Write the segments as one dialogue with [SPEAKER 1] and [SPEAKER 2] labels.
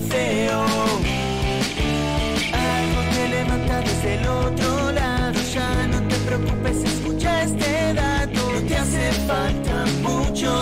[SPEAKER 1] feo. Algo te levanta desde el otro lado. Ya no te preocupes, escucha este dato. No te hace falta mucho,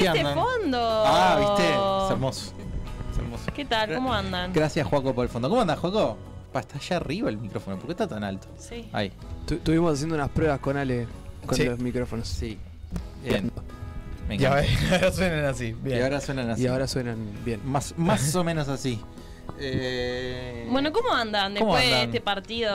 [SPEAKER 2] ¿qué
[SPEAKER 3] este
[SPEAKER 2] andan?
[SPEAKER 3] fondo!
[SPEAKER 2] Ah, viste, es hermoso. Es hermoso.
[SPEAKER 3] ¿Qué tal? ¿Cómo andan?
[SPEAKER 2] Gracias, Juaco, por el fondo. ¿Cómo andas, Juaco? Pa, está allá arriba el micrófono. ¿Por qué está tan alto?
[SPEAKER 3] Sí.
[SPEAKER 2] Ahí.
[SPEAKER 4] Tu- Estuvimos haciendo unas pruebas con Ale con
[SPEAKER 5] Sí.
[SPEAKER 4] los micrófonos.
[SPEAKER 2] Sí. Bien. Encanta.
[SPEAKER 5] ahora suenan así. Bien.
[SPEAKER 2] Y ahora suenan así.
[SPEAKER 4] Y ahora suenan bien.
[SPEAKER 2] Más, más o menos así. Eh,
[SPEAKER 3] Bueno, ¿cómo andan
[SPEAKER 2] ¿Cómo
[SPEAKER 3] después de este partido?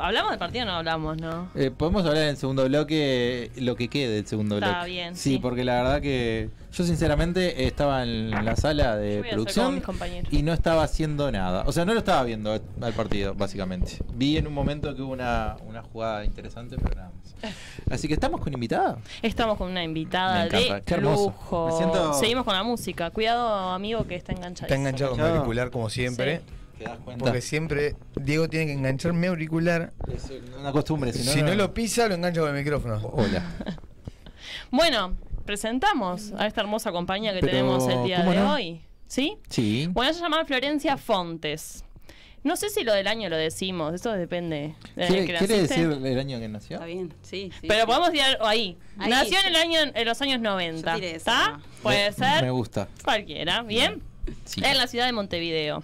[SPEAKER 3] ¿Hablamos del partido o no hablamos, no?
[SPEAKER 2] eh, podemos hablar en el segundo bloque lo que quede del segundo
[SPEAKER 3] Está
[SPEAKER 2] bloque.
[SPEAKER 3] bien,
[SPEAKER 2] Sí,
[SPEAKER 3] sí.
[SPEAKER 2] porque la verdad que yo sinceramente estaba en la sala de producción y no estaba haciendo nada. O sea, no lo estaba viendo al partido, básicamente. Vi en un momento que hubo una, una jugada interesante, pero nada más. Así que estamos con invitada.
[SPEAKER 3] Estamos con una invitada de
[SPEAKER 2] qué
[SPEAKER 3] lujo.
[SPEAKER 2] Me siento-
[SPEAKER 3] Seguimos con la música. Cuidado, amigo, que está enganchado.
[SPEAKER 5] Está enganchado con mi auricular como siempre.
[SPEAKER 2] ¿Te das cuenta?
[SPEAKER 5] Porque siempre Diego tiene que enganchar mi auricular.
[SPEAKER 2] Es una costumbre. Si
[SPEAKER 5] Si
[SPEAKER 2] no,
[SPEAKER 5] no, lo pisa, lo engancha con el micrófono.
[SPEAKER 2] Hola.
[SPEAKER 3] Bueno, presentamos a esta hermosa compañía que
[SPEAKER 2] Pero,
[SPEAKER 3] tenemos el día
[SPEAKER 2] ¿cómo
[SPEAKER 3] de
[SPEAKER 2] no?
[SPEAKER 3] hoy. ¿Sí?
[SPEAKER 2] Sí.
[SPEAKER 3] Bueno, ella se llama Florencia Fontes. No sé si lo del año lo decimos, eso depende del año
[SPEAKER 2] ¿Quiere,
[SPEAKER 3] que
[SPEAKER 2] quiere decir el año que nació?
[SPEAKER 6] Está bien, sí, sí.
[SPEAKER 3] Pero
[SPEAKER 6] sí.
[SPEAKER 3] podemos tirar ahí.
[SPEAKER 6] Ahí,
[SPEAKER 3] Nació en el año en los años 90.
[SPEAKER 6] Yo tiré esa,
[SPEAKER 3] ¿Está? Puede
[SPEAKER 2] Me-
[SPEAKER 3] ser.
[SPEAKER 2] Me gusta.
[SPEAKER 3] Cualquiera, ¿bien?
[SPEAKER 2] Sí.
[SPEAKER 3] En la ciudad de Montevideo.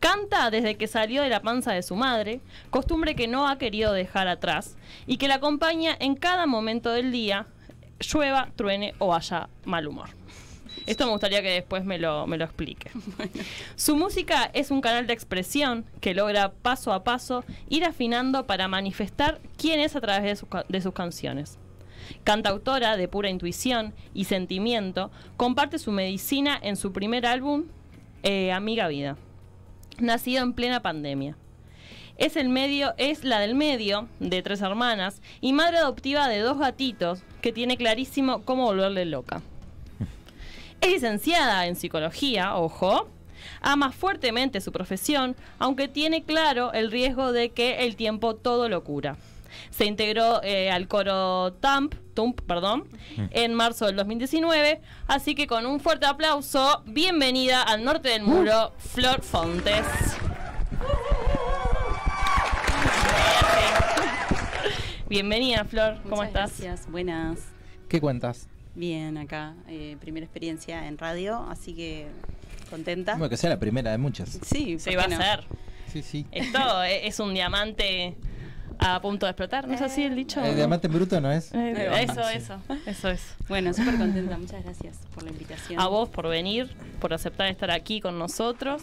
[SPEAKER 3] Canta desde que salió de la panza de su madre, costumbre que no ha querido dejar atrás y que la acompaña en cada momento del día, llueva, truene o haya mal humor. Esto me gustaría que después me lo, me lo explique. Su música es un canal de expresión que logra paso a paso ir afinando para manifestar quién es a través de, de sus canciones. Cantautora de pura intuición y sentimiento, comparte su medicina en su primer álbum, eh, Amiga Vida, nacido en plena pandemia. Es, el medio, es la del medio, de tres hermanas, y madre adoptiva de dos gatitos, que tiene clarísimo cómo volverle loca. Es licenciada en psicología, ojo. Ama fuertemente su profesión, aunque tiene claro el riesgo de que el tiempo todo lo cura. Se integró eh, al coro TAMP, TUMP, perdón, en marzo del 2019, así que con un fuerte aplauso, bienvenida al norte del muro, Flor Fontes. Bienvenida, Flor, ¿cómo
[SPEAKER 6] Muchas
[SPEAKER 3] estás?
[SPEAKER 6] Gracias, buenas.
[SPEAKER 2] ¿Qué cuentas?
[SPEAKER 6] Bien, acá, eh, primera experiencia en radio, así que contenta.
[SPEAKER 2] Bueno, que sea la primera de muchas.
[SPEAKER 6] Sí,
[SPEAKER 3] Se
[SPEAKER 6] ¿por
[SPEAKER 3] va a
[SPEAKER 6] no?
[SPEAKER 3] hacer.
[SPEAKER 2] Sí, sí.
[SPEAKER 3] Esto e- es un diamante a punto de explotar, ¿no es así el dicho?
[SPEAKER 2] El Eh, diamante bruto no es.
[SPEAKER 3] Eh, eso, eso, eso es.
[SPEAKER 6] Bueno, súper contenta, muchas gracias por la invitación.
[SPEAKER 3] A vos por venir, por aceptar estar aquí con nosotros.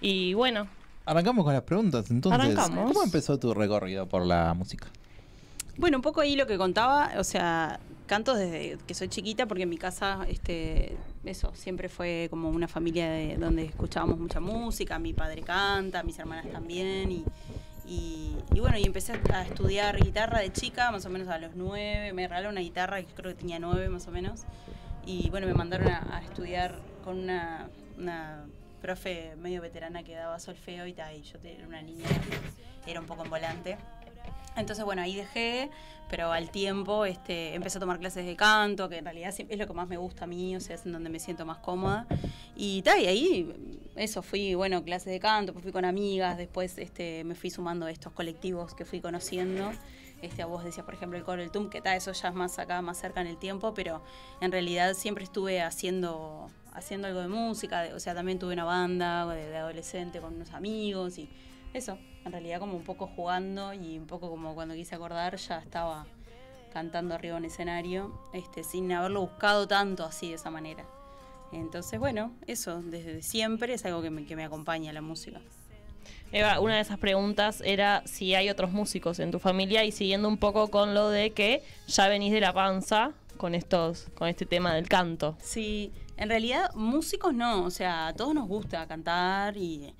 [SPEAKER 3] Y bueno,
[SPEAKER 2] Arrancamos con las preguntas, entonces.
[SPEAKER 3] Arrancamos.
[SPEAKER 2] ¿Cómo empezó tu recorrido por la música?
[SPEAKER 6] Bueno, un poco ahí lo que contaba, o sea, canto desde que soy chiquita porque en mi casa, este, eso, siempre fue como una familia de, donde escuchábamos mucha música, mi padre canta, mis hermanas también y, bueno, y empecé a estudiar guitarra de chica, más o menos a los nueve, me regalaron una guitarra que creo que tenía nueve más o menos y bueno, me mandaron a, estudiar con una, una profe medio veterana que daba solfeo y tal, y yo era una niña, era un poco en volante. Entonces, bueno, ahí dejé, pero al tiempo este, empecé a tomar clases de canto, que en realidad es lo que más me gusta a mí, o sea, es en donde me siento más cómoda. Y tal, y ahí, eso, fui, bueno, clases de canto, pues fui con amigas, después este, me fui sumando a estos colectivos que fui conociendo. Este, a vos decías, por ejemplo, el coro del TUM, que tal, eso ya es más acá, más cerca en el tiempo, pero en realidad siempre estuve haciendo, haciendo algo de música, de- o sea, también tuve una banda de, de adolescente con unos amigos y eso, en realidad como un poco jugando y un poco como cuando quise acordar ya estaba cantando arriba en escenario, este, sin haberlo buscado tanto así de esa manera. Entonces, bueno, eso, desde siempre es algo que me, que me acompaña la música.
[SPEAKER 3] Eva, una de esas preguntas era si hay otros músicos en tu familia y siguiendo un poco con lo de que ya venís de la panza con estos, con este tema del canto.
[SPEAKER 6] Sí, en realidad músicos no, o sea, a todos nos gusta cantar y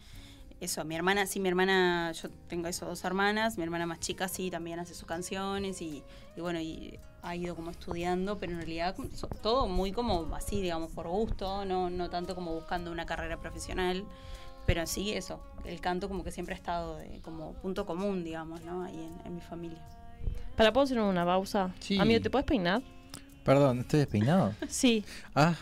[SPEAKER 6] eso, mi hermana, sí, mi hermana, yo tengo eso, dos hermanas, mi hermana más chica sí, también hace sus canciones y, y bueno, y ha ido como estudiando, pero en realidad todo muy como así, digamos, por gusto, no, no tanto como buscando una carrera profesional, pero sí eso, el canto como que siempre ha estado de- como punto común, digamos, ¿no? Ahí en, en mi familia.
[SPEAKER 3] ¿Para puedo hacer una pausa?
[SPEAKER 2] Sí.
[SPEAKER 3] Amigo, ¿te puedes peinar?
[SPEAKER 2] Perdón, ¿estoy despeinado?
[SPEAKER 3] Sí.
[SPEAKER 2] Ah,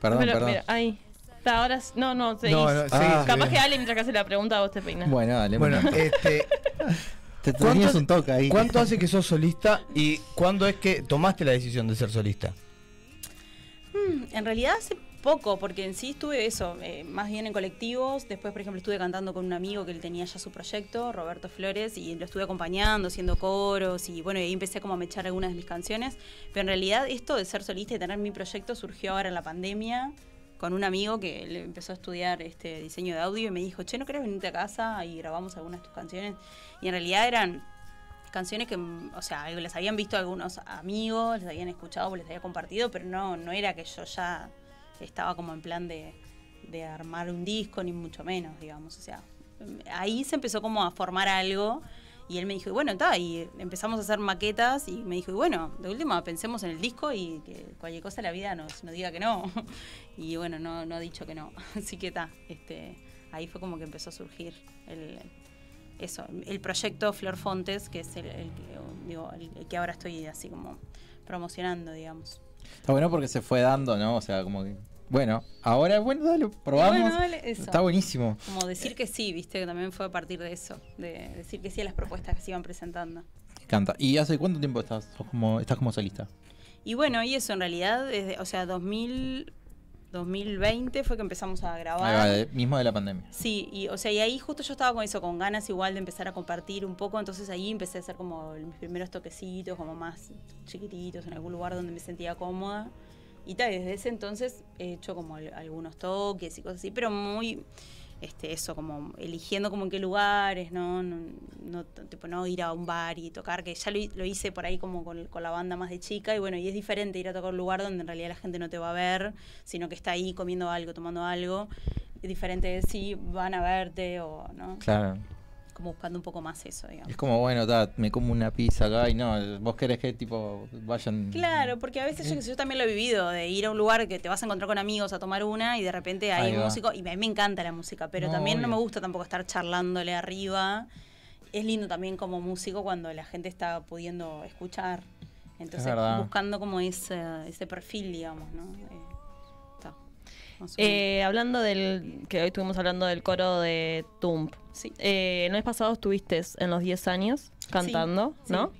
[SPEAKER 2] perdón,
[SPEAKER 3] Mira,
[SPEAKER 2] perdón.
[SPEAKER 3] mira, ahí. Ahora no, no, seguís.
[SPEAKER 5] No, no,
[SPEAKER 2] Ah.
[SPEAKER 3] Capaz que Ale, mientras que hace la pregunta, vos te peinas.
[SPEAKER 2] Bueno, dale.
[SPEAKER 5] Bueno, este,
[SPEAKER 2] te
[SPEAKER 5] ¿cuánto
[SPEAKER 2] tenías
[SPEAKER 5] hace-
[SPEAKER 2] un toque ahí.
[SPEAKER 5] ¿cuánto hace que sos solista y cuándo es que tomaste la decisión de ser solista?
[SPEAKER 6] Mm, En realidad hace poco, porque en sí estuve eso, eh, más bien en colectivos. Después, por ejemplo, estuve cantando con un amigo que él tenía ya su proyecto, Roberto Flores, y lo estuve acompañando, haciendo coros, y bueno, y ahí empecé como a mechar algunas de mis canciones. Pero en realidad esto de ser solista y tener mi proyecto surgió ahora en la pandemia con un amigo que le empezó a estudiar este diseño de audio y me dijo, che, ¿no querés venirte a casa y grabamos algunas de tus canciones? Y en realidad eran canciones que, o sea, les habían visto algunos amigos, les habían escuchado, les había compartido, pero no, no era que yo ya estaba como en plan de, de armar un disco, ni mucho menos, digamos. O sea, ahí se empezó como a formar algo y él me dijo, y bueno, está, y empezamos a hacer maquetas y me dijo, y bueno, de última pensemos en el disco y que cualquier cosa la vida nos, diga que no. y bueno, no, ha dicho que no. Así que está, este, ahí fue como que empezó a surgir el, eso, el proyecto Flor Fontes, que es el, el digo, el que ahora estoy así como promocionando, digamos.
[SPEAKER 2] Está bueno porque se fue dando, ¿no? O sea, como que. Bueno, ahora, bueno, dale, probamos.
[SPEAKER 6] Bueno, dale, eso.
[SPEAKER 2] Está buenísimo.
[SPEAKER 6] Como decir que sí, viste, que también fue a partir de eso, de decir que sí a las propuestas que se iban presentando.
[SPEAKER 2] Me encanta. ¿Y hace cuánto tiempo estás, sos como, estás como solista?
[SPEAKER 6] Y bueno, y eso en realidad, desde, o sea, 2000, 2020 fue que empezamos a grabar.
[SPEAKER 2] de- mismo de la pandemia.
[SPEAKER 6] Sí, y o sea, y ahí justo yo estaba con eso, con ganas igual de empezar a compartir un poco, entonces ahí empecé a hacer como mis primeros toquecitos, como más chiquititos, en algún lugar donde me sentía cómoda. Y ta, desde ese entonces he hecho como al- algunos toques y cosas así, pero muy, este, eso, como eligiendo como en qué lugares, ¿no? No, tipo, no ir a un bar y tocar, que ya lo, lo hice por ahí como con, con la banda más de chica, y bueno, y es diferente ir a tocar un lugar donde en realidad la gente no te va a ver, sino que está ahí comiendo algo, tomando algo. Es diferente de si van a verte o, ¿no?
[SPEAKER 2] Claro.
[SPEAKER 6] Como buscando un poco más eso, digamos.
[SPEAKER 2] Es como, bueno, ta, me como una pizza acá y no, vos querés que tipo vayan.
[SPEAKER 6] Claro, porque a veces yo, sé, yo también lo he vivido, de ir a un lugar que te vas a encontrar con amigos a tomar una y de repente hay
[SPEAKER 2] va.
[SPEAKER 6] músico, y a mí me encanta la música, pero
[SPEAKER 2] No,
[SPEAKER 6] también no me gusta tampoco estar charlándole arriba. Es lindo también como músico cuando la gente está pudiendo escuchar. Entonces, buscando como ese, ese perfil, digamos, ¿no? Eh,
[SPEAKER 3] Eh, hablando del. que hoy estuvimos hablando del coro de Tump.
[SPEAKER 6] Sí.
[SPEAKER 3] Eh, el mes pasado estuviste en los 10 años cantando,
[SPEAKER 6] sí.
[SPEAKER 3] ¿no?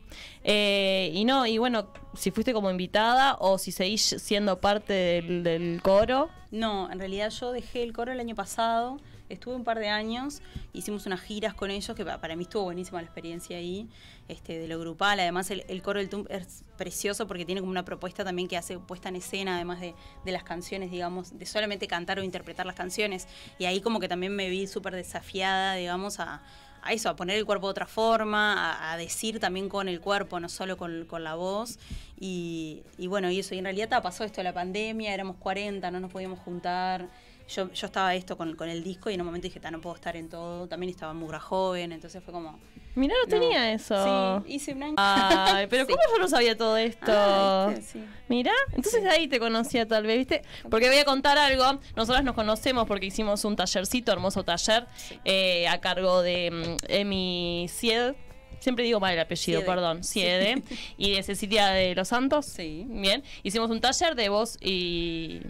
[SPEAKER 3] Eh, y no, y bueno, si fuiste como invitada o si seguís siendo parte del, del coro.
[SPEAKER 6] No, en realidad yo dejé el coro el año pasado, estuve un par de años, hicimos unas giras con ellos, que pa- para mí estuvo buenísima la experiencia ahí, este, de lo grupal. Además, el, coro del TUM es precioso porque tiene como una propuesta también que hace puesta en escena, además de, las canciones, digamos, de solamente cantar o interpretar las canciones. Y ahí como que también me vi súper desafiada, digamos, a, eso, a poner el cuerpo de otra forma, a, decir también con el cuerpo, no solo con, la voz. Y, y bueno, y eso, y en realidad pasó esto la pandemia, éramos 40, no nos podíamos juntar. Yo, yo estaba esto con, con el disco y en un momento dije, no puedo estar en todo. También estaba Mugra joven, entonces fue como...
[SPEAKER 3] Mirá, no,
[SPEAKER 6] no.
[SPEAKER 3] tenía eso.
[SPEAKER 6] Sí, hice un año.
[SPEAKER 3] Ay, pero
[SPEAKER 6] Sí.
[SPEAKER 3] ¿cómo yo no sabía todo esto?
[SPEAKER 6] Ah, ¿viste? Sí.
[SPEAKER 3] Mira, entonces ahí te conocía tal vez, ¿viste? Porque voy a contar algo. Nosotras nos conocemos porque hicimos un tallercito, hermoso taller, eh, a cargo de mm, Emi Sied. Siempre digo mal el apellido,
[SPEAKER 6] Siede.
[SPEAKER 3] perdón. Siede. Y de Cecilia de los Santos.
[SPEAKER 6] Sí.
[SPEAKER 3] Bien. Hicimos un taller de voz y,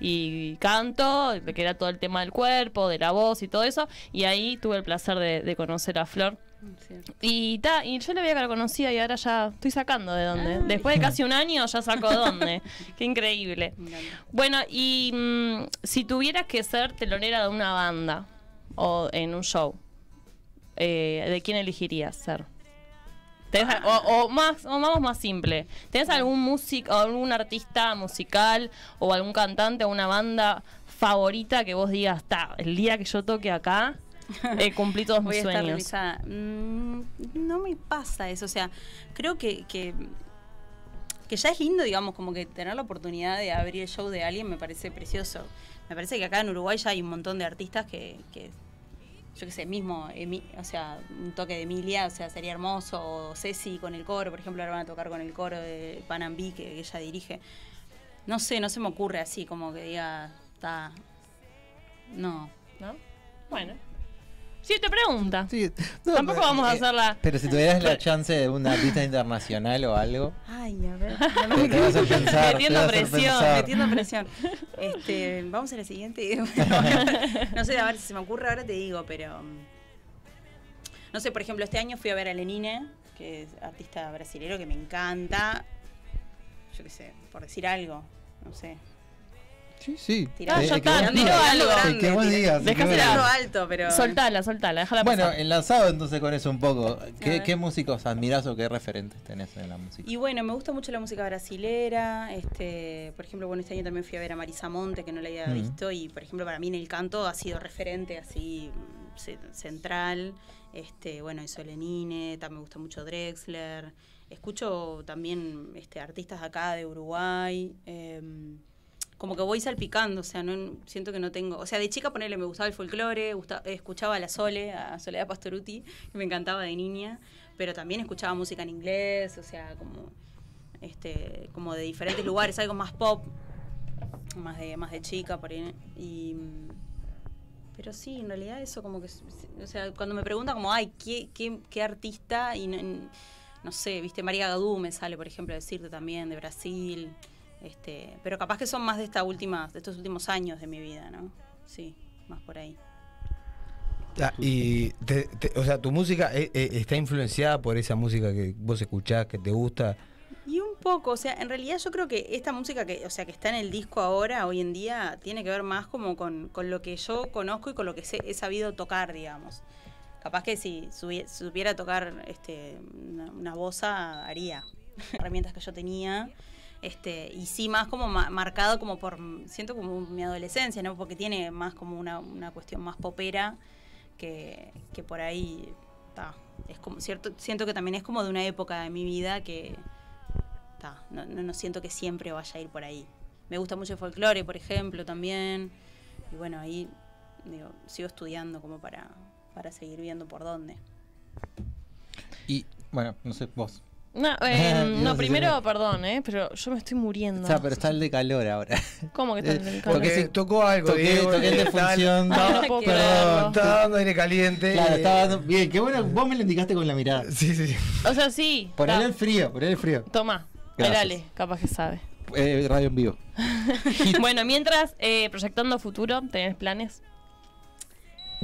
[SPEAKER 3] y canto, que era todo el tema del cuerpo, de la voz y todo eso. Y ahí tuve el placer de, de conocer a Flor.
[SPEAKER 6] Cierto.
[SPEAKER 3] Y, ta, y yo le veía que la conocía y ahora ya estoy sacando de dónde.
[SPEAKER 6] Ay.
[SPEAKER 3] Después de casi un año ya saco de dónde. Qué increíble. Bueno, y mm, si tuvieras que ser telonera de una banda o en un show, eh, ¿de quién elegirías ser? ¿Tenés- o, o más, o vamos más simple. ¿Tenés algún músico, algún artista musical o algún cantante o una banda favorita que vos digas, está, el día que yo toque acá, eh, cumplí todos
[SPEAKER 6] Voy a
[SPEAKER 3] mis
[SPEAKER 6] estar
[SPEAKER 3] sueños?
[SPEAKER 6] Mm, no me pasa eso. O sea, creo que, que, que ya es lindo, digamos, como que tener la oportunidad de abrir el show de alguien me parece precioso. Me parece que acá en Uruguay ya hay un montón de artistas que, que yo qué sé, mismo, Emi- o sea, un toque de Emilia, o sea, sería hermoso. O Ceci con el coro, por ejemplo, ahora van a tocar con el coro de Panambi que, que ella dirige. No sé, no se me ocurre así, como que diga, está. No.
[SPEAKER 3] ¿No? Bueno. Sí, te pregunta.
[SPEAKER 2] Sí, no,
[SPEAKER 3] Tampoco
[SPEAKER 2] pero-
[SPEAKER 3] vamos a
[SPEAKER 2] eh,
[SPEAKER 3] hacerla.
[SPEAKER 2] Pero si tuvieras la chance de un artista internacional o algo,
[SPEAKER 6] Ay, a ver.
[SPEAKER 2] te, te vas a pensar. te
[SPEAKER 3] Metiendo
[SPEAKER 2] vas a
[SPEAKER 3] presión,
[SPEAKER 2] pensar.
[SPEAKER 6] Metiendo presión. Este, vamos a la siguiente. no sé, a ver si se me ocurre ahora te digo, pero. mm, No sé, por ejemplo, este año fui a ver a Lenine, que es artista brasilero que me encanta. Yo qué sé, por decir algo. No sé.
[SPEAKER 2] Sí, sí.
[SPEAKER 6] Tirando-
[SPEAKER 3] Ah, ya
[SPEAKER 2] Eh, que
[SPEAKER 3] está, tiro algo.
[SPEAKER 2] Que- que vos digas.
[SPEAKER 6] Tirando
[SPEAKER 2] digas.
[SPEAKER 6] alto, pero.
[SPEAKER 3] Soltala, soltala, déjala
[SPEAKER 2] Bueno,
[SPEAKER 3] pasar.
[SPEAKER 2] enlazado entonces con eso un poco. ¿Qué, músicos admirás o qué referentes tenés en la música?
[SPEAKER 6] Y bueno, me gusta mucho la música brasilera. Este, por ejemplo, bueno, este año también fui a ver a Marisa Monte, que no la había visto. Y por ejemplo, para mí en el canto ha sido referente así ce- central. Este, bueno, eso Lenine, también me gusta mucho Drexler. Escucho también este, artistas de acá de Uruguay. em, como que voy salpicando, o sea, no siento que no tengo. O sea, de chica ponerle me gustaba el folclore, gusta- escuchaba a la Sole, a Soledad Pastoruti, que me encantaba de niña, pero también escuchaba música en inglés, o sea, como este como de diferentes lugares, algo más pop, más de más de chica por ahí. Y pero sí, en realidad eso como que o sea, cuando me preguntan como, "Ay, ¿qué, qué, qué artista?" y no, no sé, ¿viste? María Gadú me sale, por ejemplo, decirte también de Brasil. Este, pero capaz que son más de esta última, de estos últimos años de mi vida, ¿no? Sí, más por ahí.
[SPEAKER 5] Ah, y, te- te- o sea, tu música eh, eh, está influenciada por esa música que vos escuchás, que te gusta.
[SPEAKER 6] Y un poco, o sea, en realidad yo creo que esta música que, o sea, que está en el disco ahora, hoy en día, tiene que ver más como con, con lo que yo conozco y con lo que sé- he sabido tocar, digamos. Capaz que si supiera tocar este, una, una bosa, haría herramientas que yo tenía. Este, y sí, más como ma- marcado como por, siento como mi adolescencia, ¿no? Porque tiene más como una, una cuestión más popera que, que por ahí, ta, es como cierto, siento que también es como de una época de mi vida que, ta, no, no, no siento que siempre vaya a ir por ahí. Me gusta mucho el folclore, por ejemplo, también. Y bueno, ahí digo, sigo estudiando como para, para seguir viendo por dónde.
[SPEAKER 2] Y bueno, no sé, vos.
[SPEAKER 3] No, eh,
[SPEAKER 2] No
[SPEAKER 3] primero, perdón, ¿eh? Pero yo me estoy muriendo.
[SPEAKER 2] O sea, pero está el de calor ahora.
[SPEAKER 3] ¿Cómo que está
[SPEAKER 2] Eh,
[SPEAKER 3] el
[SPEAKER 2] porque
[SPEAKER 3] calor?
[SPEAKER 2] sí,
[SPEAKER 5] tocó algo,
[SPEAKER 2] toqué-
[SPEAKER 5] Diego,
[SPEAKER 2] toqué el de
[SPEAKER 5] está-
[SPEAKER 2] función.
[SPEAKER 3] No
[SPEAKER 6] Perdón,
[SPEAKER 5] está dando aire caliente.
[SPEAKER 2] Claro,
[SPEAKER 5] eh,
[SPEAKER 2] estaba dando. Bien, qué bueno, vos me lo indicaste con la mirada.
[SPEAKER 5] Sí, sí, sí.
[SPEAKER 3] O sea, sí.
[SPEAKER 2] Ponele el frío, ponele el frío.
[SPEAKER 3] Toma.
[SPEAKER 2] Gracias.
[SPEAKER 3] Dale, capaz que sabe.
[SPEAKER 2] Eh, radio en vivo.
[SPEAKER 3] bueno, mientras, eh, proyectando futuro, ¿tenés planes?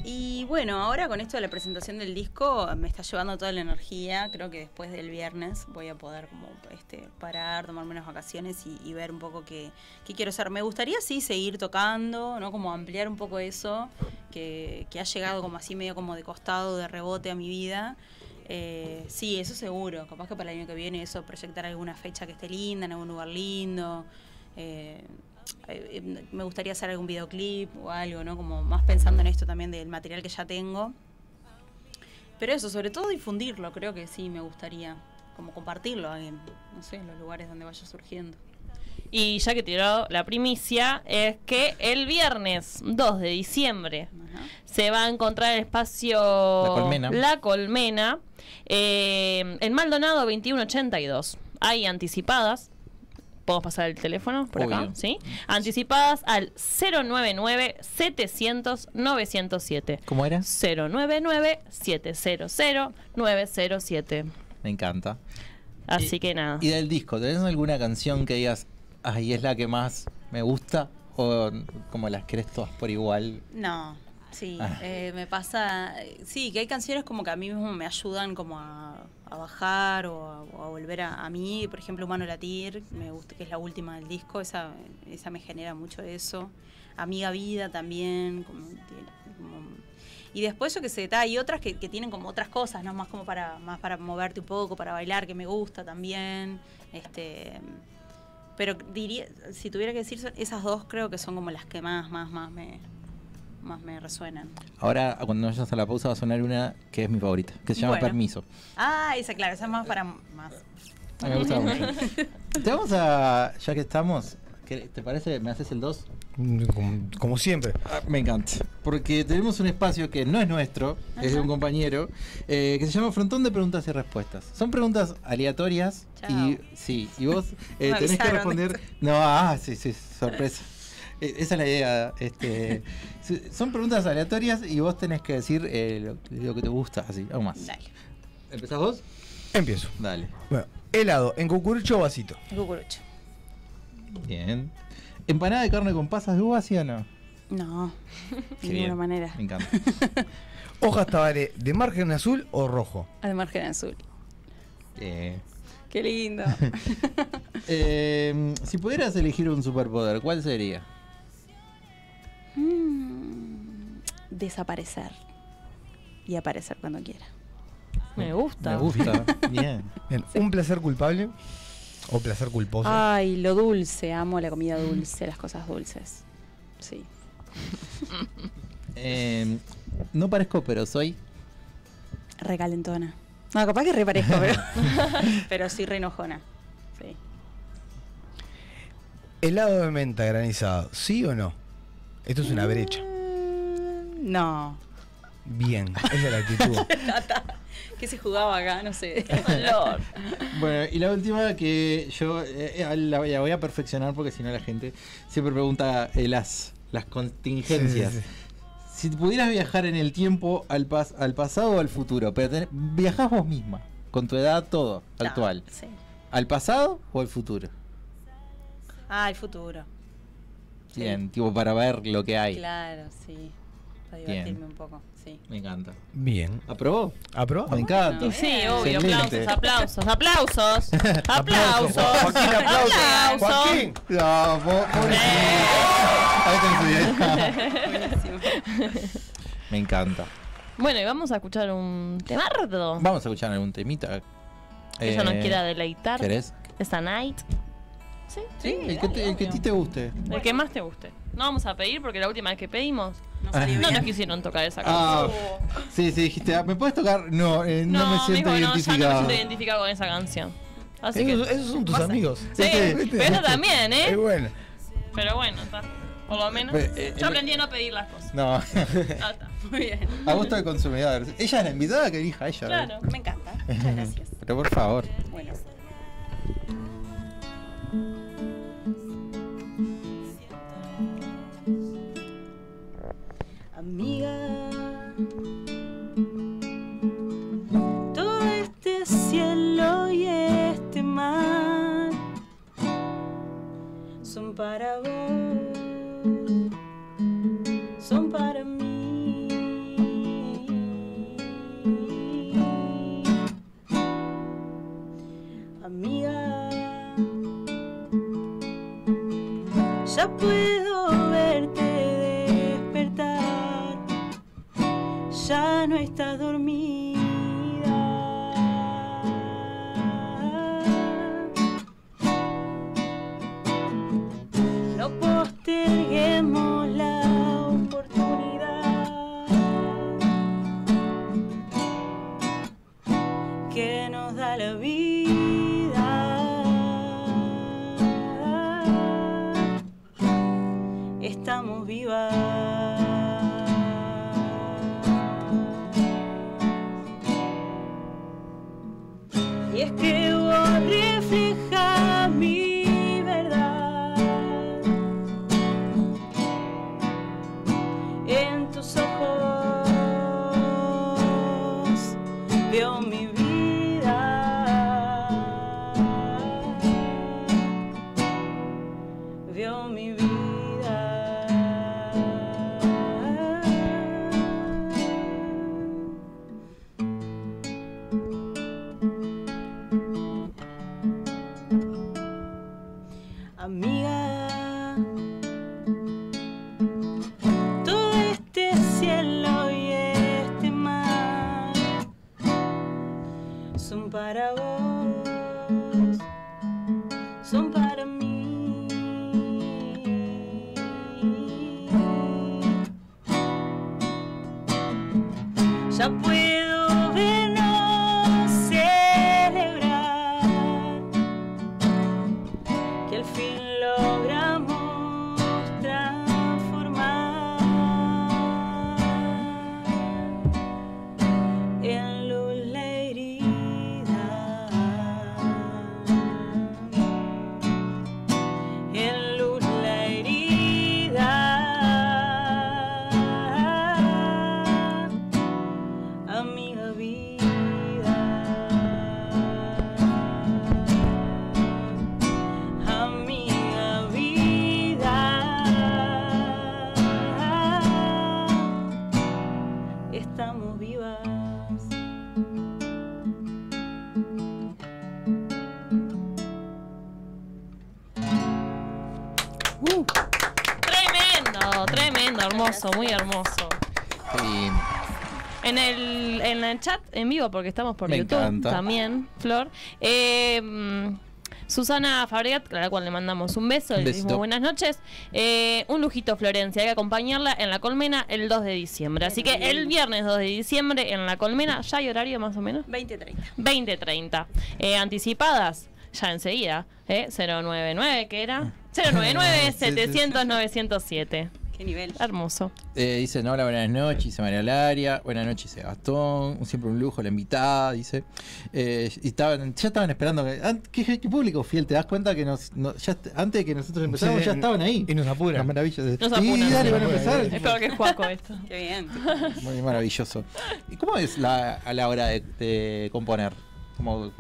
[SPEAKER 6] Y bueno, ahora con esto de la presentación del disco me está llevando toda la energía. Creo que después del viernes voy a poder como este parar, tomarme unas vacaciones y, ver un poco qué, qué quiero hacer. Me gustaría sí seguir tocando, ¿no? Como ampliar un poco eso, que, que ha llegado como así medio como de costado, de rebote a mi vida. Eh, sí, eso seguro. Capaz que para el año que viene eso, proyectar alguna fecha que esté linda, en algún lugar lindo. Eh, me gustaría hacer algún videoclip o algo, ¿no? Como más pensando en esto también del material que ya tengo. Pero eso, sobre todo difundirlo, creo que sí me gustaría. Como compartirlo en, no sé, en los lugares donde vaya surgiendo.
[SPEAKER 3] Y ya que tiró la primicia, es que el viernes 2 de diciembre
[SPEAKER 6] Ajá.
[SPEAKER 3] se va a encontrar el espacio
[SPEAKER 2] La Colmena.
[SPEAKER 3] La Colmena, eh, en Maldonado 2182. Hay anticipadas. ¿Podemos pasar el teléfono por acá? ¿Sí? Anticipadas al 099-700-907.
[SPEAKER 2] ¿Cómo era?
[SPEAKER 3] 099-700-907.
[SPEAKER 2] Me encanta.
[SPEAKER 3] Así
[SPEAKER 2] Y-
[SPEAKER 3] que nada.
[SPEAKER 2] ¿Y del disco? ¿Tenés alguna canción que digas, ay, es la que más me gusta? ¿O como las querés todas por igual?
[SPEAKER 6] No, sí,
[SPEAKER 2] Ah.
[SPEAKER 6] eh, me pasa, sí, que hay canciones como que a mí mismo me ayudan como a, a bajar o a, volver a, a mí, por ejemplo, Humano Latir, me gusta, que es la última del disco, esa, esa me genera mucho eso. Amiga Vida también, como, y después yo que ta, hay otras que, que tienen como otras cosas, ¿no? Más como para, más para moverte un poco, para bailar, que me gusta también. Este pero diría, si tuviera que decir, esas dos creo que son como las que más, más, más me, más me resuenan.
[SPEAKER 2] Ahora, cuando vayas a la pausa, va a sonar una que es mi favorita, que se llama
[SPEAKER 6] Bueno.
[SPEAKER 2] Permiso.
[SPEAKER 6] Ah, esa, claro, esa es más para más.
[SPEAKER 2] Me gusta mucho. Te vamos a, ya que estamos, ¿qué- ¿te parece? ¿Me haces el 2?
[SPEAKER 5] Como, como siempre.
[SPEAKER 2] Ah, Me encanta, porque tenemos un espacio que no es nuestro, es de un compañero, eh, que se llama Frontón de Preguntas y Respuestas. Son preguntas aleatorias y sí, y vos eh, tenés que responder. No, ah, sí, sí, sorpresa. Eh, Esa es la idea. Este, son preguntas aleatorias y vos tenés que decir eh, lo, lo que te gusta, así, o más.
[SPEAKER 6] Dale,
[SPEAKER 2] ¿Empezás vos?
[SPEAKER 5] Empiezo.
[SPEAKER 2] Dale.
[SPEAKER 5] Bueno, helado, en cucurucho o vasito.
[SPEAKER 6] el cucurucho.
[SPEAKER 2] Bien. ¿Empanada de carne con pasas de uva, sí o no?
[SPEAKER 6] No, de ninguna manera.
[SPEAKER 2] Me encanta.
[SPEAKER 5] Hojas tabaré, de margen azul o rojo.
[SPEAKER 6] Al margen azul.
[SPEAKER 2] Eh,
[SPEAKER 6] Qué lindo.
[SPEAKER 2] eh, si pudieras elegir un superpoder, ¿cuál sería?
[SPEAKER 6] Mm, Desaparecer. Y aparecer cuando quiera.
[SPEAKER 3] Me gusta.
[SPEAKER 2] Me gusta. Bien.
[SPEAKER 5] Bien, ¿Un placer culpable o placer culposo?
[SPEAKER 6] Ay, lo dulce, amo la comida dulce, las cosas dulces. Sí.
[SPEAKER 2] Eh, no parezco, pero soy.
[SPEAKER 6] Recalentona. No, capaz que reparezco, pero, pero sí re enojona. Sí.
[SPEAKER 5] Helado de menta granizado, ¿sí o no? Esto es una brecha.
[SPEAKER 6] Mm, No.
[SPEAKER 5] Bien, esa es la actitud.
[SPEAKER 6] ¿Qué se jugaba acá? No sé.
[SPEAKER 2] Bueno, y la última que yo eh, eh, la, voy a- voy a perfeccionar porque si no la gente siempre pregunta eh, las, las contingencias.
[SPEAKER 5] Sí, sí,
[SPEAKER 2] Si pudieras viajar en el tiempo al, pas- al pasado o al futuro, pero tenés- viajás vos misma, con tu edad, todo, actual.
[SPEAKER 6] Sí.
[SPEAKER 2] ¿Al pasado o al futuro?
[SPEAKER 6] Ah, el futuro. Sí.
[SPEAKER 2] Bien, tipo para ver lo que hay.
[SPEAKER 6] Claro, sí. Para
[SPEAKER 2] Bien.
[SPEAKER 6] divertirme un poco, sí.
[SPEAKER 2] Me encanta.
[SPEAKER 5] Bien.
[SPEAKER 2] ¿Aprobó?
[SPEAKER 5] ¿Aprobado?
[SPEAKER 2] Me encanta.
[SPEAKER 3] Y sí,
[SPEAKER 6] Bien.
[SPEAKER 3] obvio.
[SPEAKER 2] Excelente.
[SPEAKER 3] Aplausos, aplausos, aplausos. aplausos.
[SPEAKER 5] Joaquín, aplausos.
[SPEAKER 3] Aplausos.
[SPEAKER 5] Joaquín.
[SPEAKER 2] No. Me encanta.
[SPEAKER 3] Bueno, y vamos a escuchar un temardo.
[SPEAKER 2] Vamos a escuchar algún temita.
[SPEAKER 3] Nos
[SPEAKER 2] Eh,
[SPEAKER 3] quiera deleitar
[SPEAKER 2] ¿Querés?
[SPEAKER 3] esta night. Sí,
[SPEAKER 2] Sí, el que, te- el que a ti te guste.
[SPEAKER 3] El que más te guste. No vamos a pedir porque la última vez que pedimos
[SPEAKER 6] No
[SPEAKER 2] Ah.
[SPEAKER 3] nos quisieron tocar esa
[SPEAKER 2] Ah,
[SPEAKER 3] canción.
[SPEAKER 2] sí, sí, dijiste, ah, ¿me puedes tocar? No, eh, no, me siento
[SPEAKER 3] mijo, no, ya no me
[SPEAKER 2] identificado.
[SPEAKER 3] siento identificado con esa canción. Así que.
[SPEAKER 5] Esos, son tus amigos.
[SPEAKER 3] Sí,
[SPEAKER 2] ¿Viste?
[SPEAKER 3] pero también,
[SPEAKER 5] Es
[SPEAKER 3] ¿eh?
[SPEAKER 5] bueno.
[SPEAKER 3] Pero bueno, está. Por lo menos.
[SPEAKER 2] Pero, eh,
[SPEAKER 3] Yo
[SPEAKER 2] eh,
[SPEAKER 3] aprendí a no pedir las cosas.
[SPEAKER 2] No,
[SPEAKER 3] Ah, está.
[SPEAKER 6] Muy bien.
[SPEAKER 2] a gusto del consumidor. Ella es la invitada que elija ella. ¿eh?
[SPEAKER 3] Claro.
[SPEAKER 6] Me encanta. Muchas gracias.
[SPEAKER 2] Pero por favor.
[SPEAKER 6] Bueno. Amiga, todo este cielo y este mar son para vos, son para mí. Amiga, ya puedo verte ya no estás dormida. No posterguemos la oportunidad que nos da la vida. Estamos vivas.
[SPEAKER 3] Chat en vivo, porque estamos por
[SPEAKER 2] Me
[SPEAKER 3] YouTube
[SPEAKER 2] encanta.
[SPEAKER 3] también, Flor. eh, Susana Fabregat, a la cual le mandamos un beso, le decimos buenas noches. Eh, un lujito, Florencia, hay que acompañarla en la colmena el 2 de diciembre. Así que el viernes 2 de diciembre en la colmena, ¿ya hay horario más o menos?
[SPEAKER 6] 20-30.
[SPEAKER 3] 20.30. Eh, anticipadas, ya enseguida, ¿eh? 099, ¿qué era? 099 700 907.
[SPEAKER 6] Qué nivel.
[SPEAKER 3] Hermoso.
[SPEAKER 2] Eh, dice, no, hola, buenas noches, dice María Laria. Buenas noches, Gastón. Siempre un lujo la invitada, dice. Eh, y estaban, ya estaban esperando. Que, ¿qué, qué público fiel? ¿Te das cuenta que nos, no- ya antes de que nosotros empezáramos
[SPEAKER 5] Sí,
[SPEAKER 2] ya estaban ahí?
[SPEAKER 5] Y nos apuran.
[SPEAKER 2] Las maravillas.
[SPEAKER 3] Nos
[SPEAKER 2] Sí,
[SPEAKER 3] apuran.
[SPEAKER 2] dale, van a
[SPEAKER 5] Nos
[SPEAKER 2] empezar.
[SPEAKER 5] apuran.
[SPEAKER 3] Es peor que Juaco esto.
[SPEAKER 6] Qué bien.
[SPEAKER 2] Muy maravilloso. ¿Y cómo es la, a la hora de, de componer? ¿Cómo,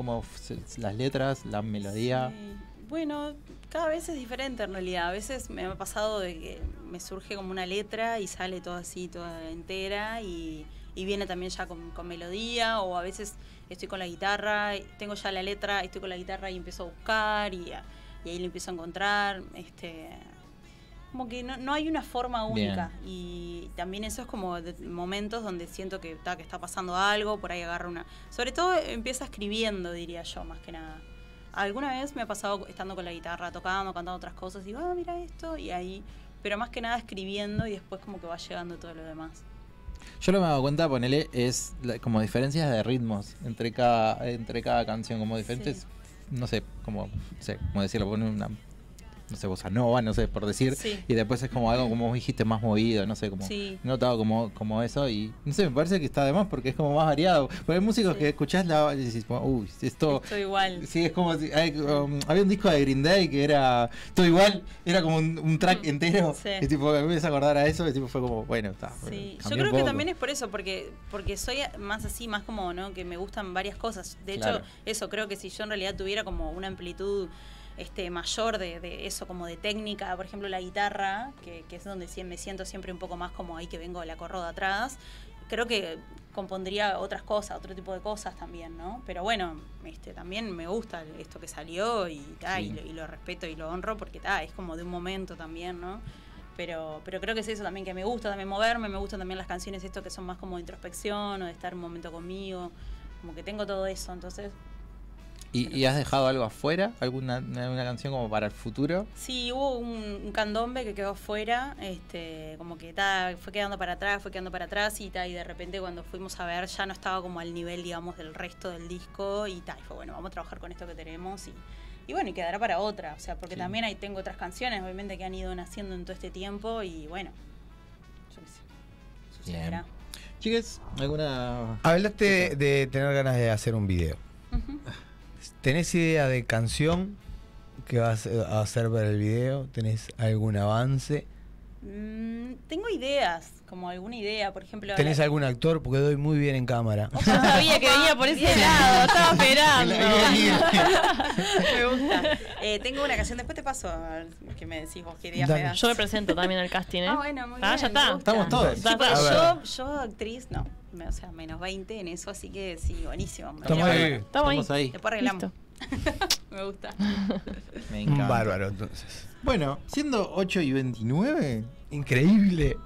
[SPEAKER 2] las letras, la melodía?
[SPEAKER 6] Sí. Bueno, cada vez es diferente en realidad. A veces me ha pasado de que me surge como una letra y sale toda así, toda entera y, y viene también ya con, con melodía o a veces estoy con la guitarra, tengo ya la letra, estoy con la guitarra y empiezo a buscar y, a- y ahí lo empiezo a encontrar. Este, como que no, no hay una forma única y también eso es como de- momentos donde siento que está, que está pasando algo, por ahí agarro una... Sobre todo empieza escribiendo, diría yo, más que nada alguna vez me ha pasado estando con la guitarra, tocando, cantando otras cosas, digo, ah, mira esto, y ahí, pero más que nada escribiendo y después como que va llegando todo lo demás.
[SPEAKER 2] Yo lo que me he dado cuenta, ponele, es la- como diferencias de ritmos entre cada, entre cada canción, como diferentes, no sé, como, no sé, como decirlo, poner una, no sé, bossa nova, no sé, por decir,
[SPEAKER 6] Sí.
[SPEAKER 2] y después es como algo, como vos dijiste, más movido, no sé, como,
[SPEAKER 6] Sí.
[SPEAKER 2] notado como, como eso, y no sé, me parece que está de más porque es como más variado, porque hay músicos
[SPEAKER 6] Sí.
[SPEAKER 2] que escuchás la y decís, uy, esto...
[SPEAKER 6] Esto igual.
[SPEAKER 2] Sí, es como si hay, um, había un disco de Green Day que era todo igual, era como un, un track
[SPEAKER 6] Mm,
[SPEAKER 2] entero.
[SPEAKER 6] sí.
[SPEAKER 2] Y tipo, me empecé a acordar a eso y tipo fue como, bueno, está.
[SPEAKER 6] Sí, yo creo que también es por eso, porque porque soy más así, más como, ¿no? Que me gustan varias cosas. De hecho, eso, creo que si yo en realidad tuviera como una amplitud este mayor de, de eso, como de técnica, por ejemplo, la guitarra, que, que es donde me siento siempre un poco más como ahí que vengo la corro de atrás, creo que compondría otras cosas, otro tipo de cosas también, ¿no? Pero bueno, este, también me gusta esto que salió y, ta, y,
[SPEAKER 2] Sí.
[SPEAKER 6] lo, y lo respeto y lo honro porque ta, es como de un momento también, ¿no? Pero, pero creo que es eso también que me gusta también moverme, me gustan también las canciones esto que son más como de introspección o de estar un momento conmigo, como que tengo todo eso, entonces
[SPEAKER 2] ¿Y, y has dejado algo afuera? ¿Alguna una canción como para el futuro?
[SPEAKER 6] Sí, hubo un, un candombe que quedó afuera, este, como que ta, fue quedando para atrás, fue quedando para atrás y, ta, y de repente cuando fuimos a ver ya no estaba como al nivel, digamos, del resto del disco y, ta, y fue bueno, vamos a trabajar con esto que tenemos y, y bueno, y quedará para otra, o sea, porque
[SPEAKER 2] Sí.
[SPEAKER 6] también ahí tengo otras canciones, obviamente, que han ido naciendo en todo este tiempo y bueno, yo qué sé, sucederá.
[SPEAKER 2] Chicas, ¿alguna...?
[SPEAKER 5] Hablaste de tener ganas de hacer un video. ¿Tenés idea de canción que vas a hacer para el video? ¿Tenés algún avance?
[SPEAKER 6] Mm, tengo ideas, como alguna idea, por ejemplo...
[SPEAKER 5] ¿Tenés
[SPEAKER 6] la-
[SPEAKER 5] algún actor? Porque doy muy bien en cámara.
[SPEAKER 3] Yo sabía que venía por ese lado, estaba esperando.
[SPEAKER 6] Me gusta. Eh, tengo una canción, después te paso a ver qué me decís vos, qué ideas
[SPEAKER 5] Dale.
[SPEAKER 6] me das.
[SPEAKER 3] Yo me presento también al casting, ¿eh?
[SPEAKER 6] Ah, bueno, muy
[SPEAKER 3] Ah,
[SPEAKER 6] bien.
[SPEAKER 3] ya está.
[SPEAKER 2] Estamos todos.
[SPEAKER 6] Yo, actriz, no. O sea, menos 20 en eso, así que sí, buenísimo. Me
[SPEAKER 5] Estamos ahí.
[SPEAKER 3] Estamos ahí.
[SPEAKER 2] Estamos ahí.
[SPEAKER 6] Después arreglamos.
[SPEAKER 3] Listo.
[SPEAKER 6] me gusta.
[SPEAKER 2] Me
[SPEAKER 5] Un
[SPEAKER 2] encanta.
[SPEAKER 5] bárbaro, entonces.
[SPEAKER 2] Bueno, siendo 8 y 29,
[SPEAKER 5] Increíble.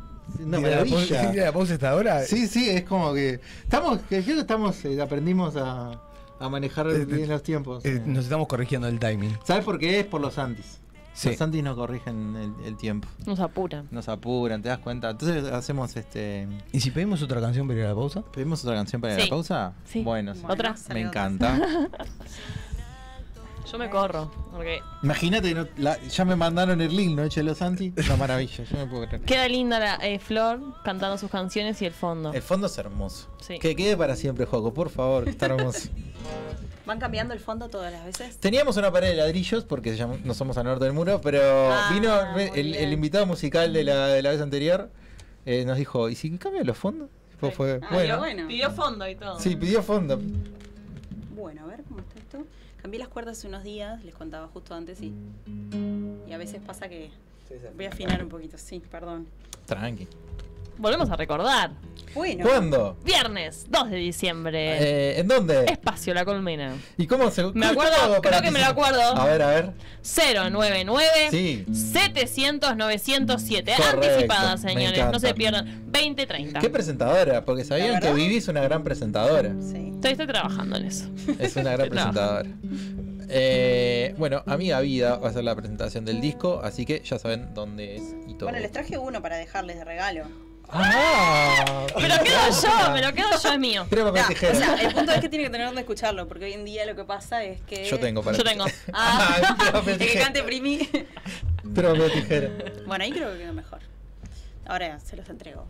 [SPEAKER 2] una
[SPEAKER 5] ¿Tira la
[SPEAKER 2] maravilla.
[SPEAKER 5] tira la pausa hasta ahora?
[SPEAKER 2] Sí, sí, es como que estamos, que creo que estamos, eh, aprendimos a, a manejar
[SPEAKER 5] Eh,
[SPEAKER 2] bien los tiempos.
[SPEAKER 5] Eh, nos estamos corrigiendo el timing.
[SPEAKER 2] ¿Sabes por qué? Es por los antis.
[SPEAKER 5] Sí.
[SPEAKER 2] Los antis no corrigen el, el tiempo,
[SPEAKER 3] Nos apuran.
[SPEAKER 2] nos apuran, ¿te das cuenta? Entonces hacemos este...
[SPEAKER 5] ¿Y si pedimos otra canción para ir a la pausa?
[SPEAKER 2] ¿Pedimos otra canción para ir a la pausa?
[SPEAKER 3] Sí.
[SPEAKER 2] Bueno, sí.
[SPEAKER 6] Bueno,
[SPEAKER 3] ¿Otra?
[SPEAKER 2] me encanta.
[SPEAKER 3] Yo me corro. Porque
[SPEAKER 2] Imagínate, no- la- ya me mandaron el link, ¿no? Hecho de los antis. Una maravilla, yo no puedo creer.
[SPEAKER 3] queda linda la eh, Flor cantando sus canciones y el fondo.
[SPEAKER 2] El fondo es hermoso.
[SPEAKER 3] Sí.
[SPEAKER 2] Que quede para siempre, Joco, por favor, que está hermoso.
[SPEAKER 6] ¿Van cambiando el fondo todas las veces?
[SPEAKER 2] Teníamos una pared de ladrillos porque llamó- no somos al norte del muro, pero
[SPEAKER 6] Ah,
[SPEAKER 2] vino el, invitado musical de la, de la vez anterior, eh, nos dijo, ¿y si cambia los fondos? Tipo, fue,
[SPEAKER 6] Ah,
[SPEAKER 2] bueno,
[SPEAKER 6] bueno.
[SPEAKER 3] Pidió fondo y todo.
[SPEAKER 2] sí, pidió fondo.
[SPEAKER 6] Bueno, a ver cómo está esto. Cambié las cuerdas hace unos días, les contaba justo antes y, y a veces pasa que voy a afinar un poquito, sí, perdón.
[SPEAKER 2] Tranqui.
[SPEAKER 3] Volvemos a recordar.
[SPEAKER 6] Bueno,
[SPEAKER 2] ¿Cuándo?
[SPEAKER 3] Viernes 2 de diciembre.
[SPEAKER 2] Eh, ¿En dónde?
[SPEAKER 3] Espacio La Colmena.
[SPEAKER 2] ¿Y cómo se
[SPEAKER 3] Me acuerdo, creo que me lo acuerdo.
[SPEAKER 2] A ver, a ver.
[SPEAKER 3] 099
[SPEAKER 2] Sí.
[SPEAKER 3] 700 907.
[SPEAKER 2] Correcto,
[SPEAKER 3] Anticipada, señores. No se pierdan. 2030.
[SPEAKER 2] ¿Qué presentadora? Porque sabían
[SPEAKER 6] ¿La
[SPEAKER 2] que? Vivi es una gran presentadora.
[SPEAKER 6] sí.
[SPEAKER 3] Estoy, estoy trabajando en eso.
[SPEAKER 2] Es una gran presentadora. Eh, bueno, Amiga Vida va a ser la presentación del disco, así que ya saben dónde es y todo.
[SPEAKER 6] Bueno, les traje uno para dejarles de regalo.
[SPEAKER 2] ¡Ah!
[SPEAKER 3] Me lo quedo yo, me lo quedo yo, es mío.
[SPEAKER 2] Creo papel
[SPEAKER 6] Ya,
[SPEAKER 2] tijera.
[SPEAKER 6] o sea, el punto es que tiene que tener donde escucharlo, porque hoy en día lo que pasa es que.
[SPEAKER 2] Yo tengo para
[SPEAKER 3] Yo tengo.
[SPEAKER 6] Ah,
[SPEAKER 2] papel,
[SPEAKER 6] el que cante Primi.
[SPEAKER 2] Piedra, papel, tijera.
[SPEAKER 6] Bueno, ahí creo que quedó mejor. Ahora se los entrego.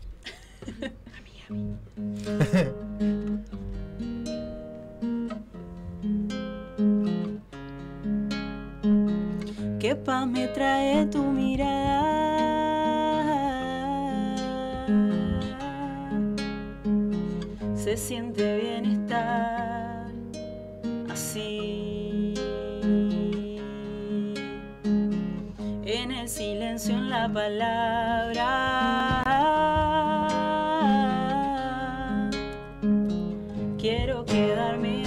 [SPEAKER 6] ¿Qué paz me trae tu mirada? Se siente bien estar así. En el silencio, en la palabra. Quiero quedarme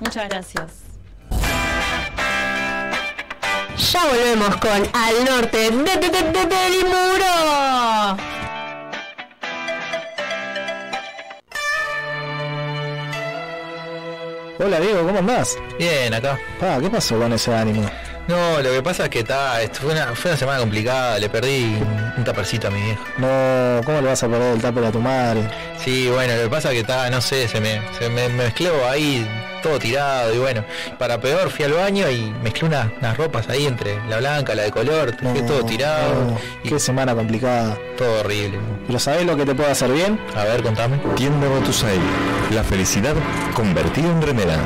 [SPEAKER 2] Muchas gracias.
[SPEAKER 7] Ya volvemos con Al Norte de, de, de, de del Muro.
[SPEAKER 8] Hola Diego, ¿cómo andás?
[SPEAKER 9] Bien, acá.
[SPEAKER 8] Pa, ¿qué pasó con ese ánimo?
[SPEAKER 9] No, lo que pasa es que está, fue una, fue una semana complicada, le perdí un, tapercito a mi vieja.
[SPEAKER 8] No, ¿cómo le vas a perder el taper a tu madre?
[SPEAKER 9] Sí, bueno, lo que pasa es que está, no sé, se me, se me mezcló ahí todo tirado y bueno, para peor fui al baño y mezclé unas, unas ropas ahí entre la blanca, la de color, no, todo tirado.
[SPEAKER 8] Qué semana complicada.
[SPEAKER 9] Todo horrible.
[SPEAKER 8] ¿Pero sabés lo que te puede hacer bien?
[SPEAKER 9] A ver, contame.
[SPEAKER 10] Tienda Batusai, la felicidad convertida en remera.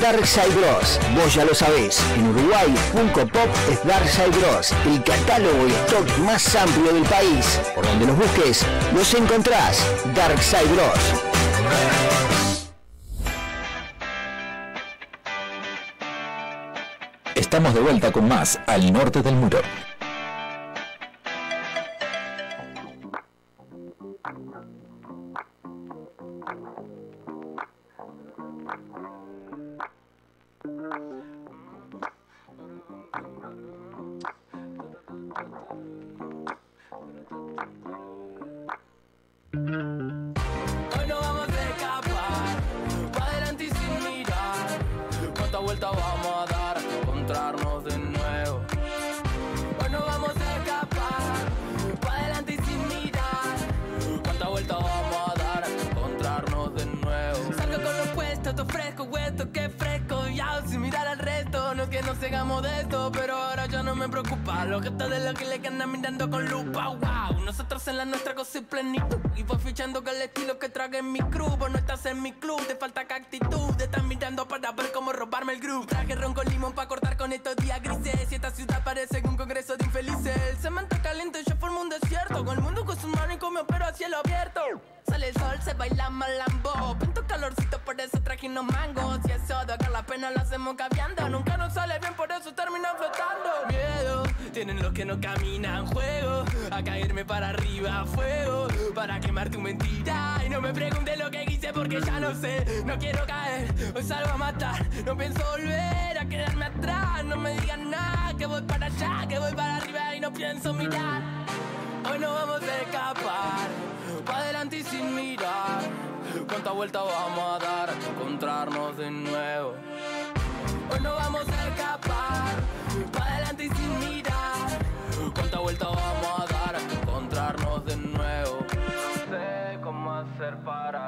[SPEAKER 11] Darkside Bros. Vos ya lo sabés. En Uruguay, Funko Pop es Darkside Bros. El catálogo y stock más amplio del país. Por donde los busques, los encontrás. Darkside Bros.
[SPEAKER 10] Estamos de vuelta con más al norte del muro.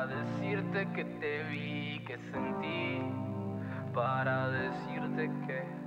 [SPEAKER 1] Para
[SPEAKER 10] decirte que te vi, que sentí, para decirte que.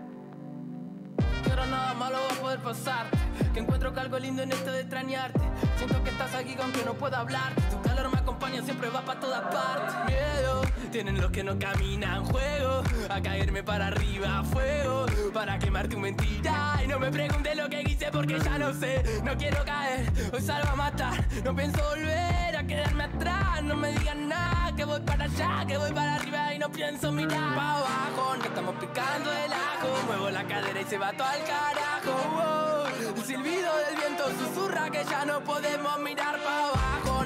[SPEAKER 10] Que ahora nada malo va a poder pasar Que encuentro que algo lindo en esto de extrañarte. Siento que estás aquí aunque no pueda hablar. Tu calor me acompaña, siempre va para todas partes. Miedo, tienen los que no caminan Juego, a caerme para arriba Fuego, para quemar tu mentira. Y no me preguntes lo que hice porque ya no sé. No quiero caer, hoy salgo a matar No pienso volver quedarme atrás. No me digan nada, que voy para allá Que voy para arriba y no pienso mirar. Para abajo No estamos picando el ajo. Muevo la cadera y se va todo al carajo. Wow. El silbido del viento susurra que ya no podemos mirar para abajo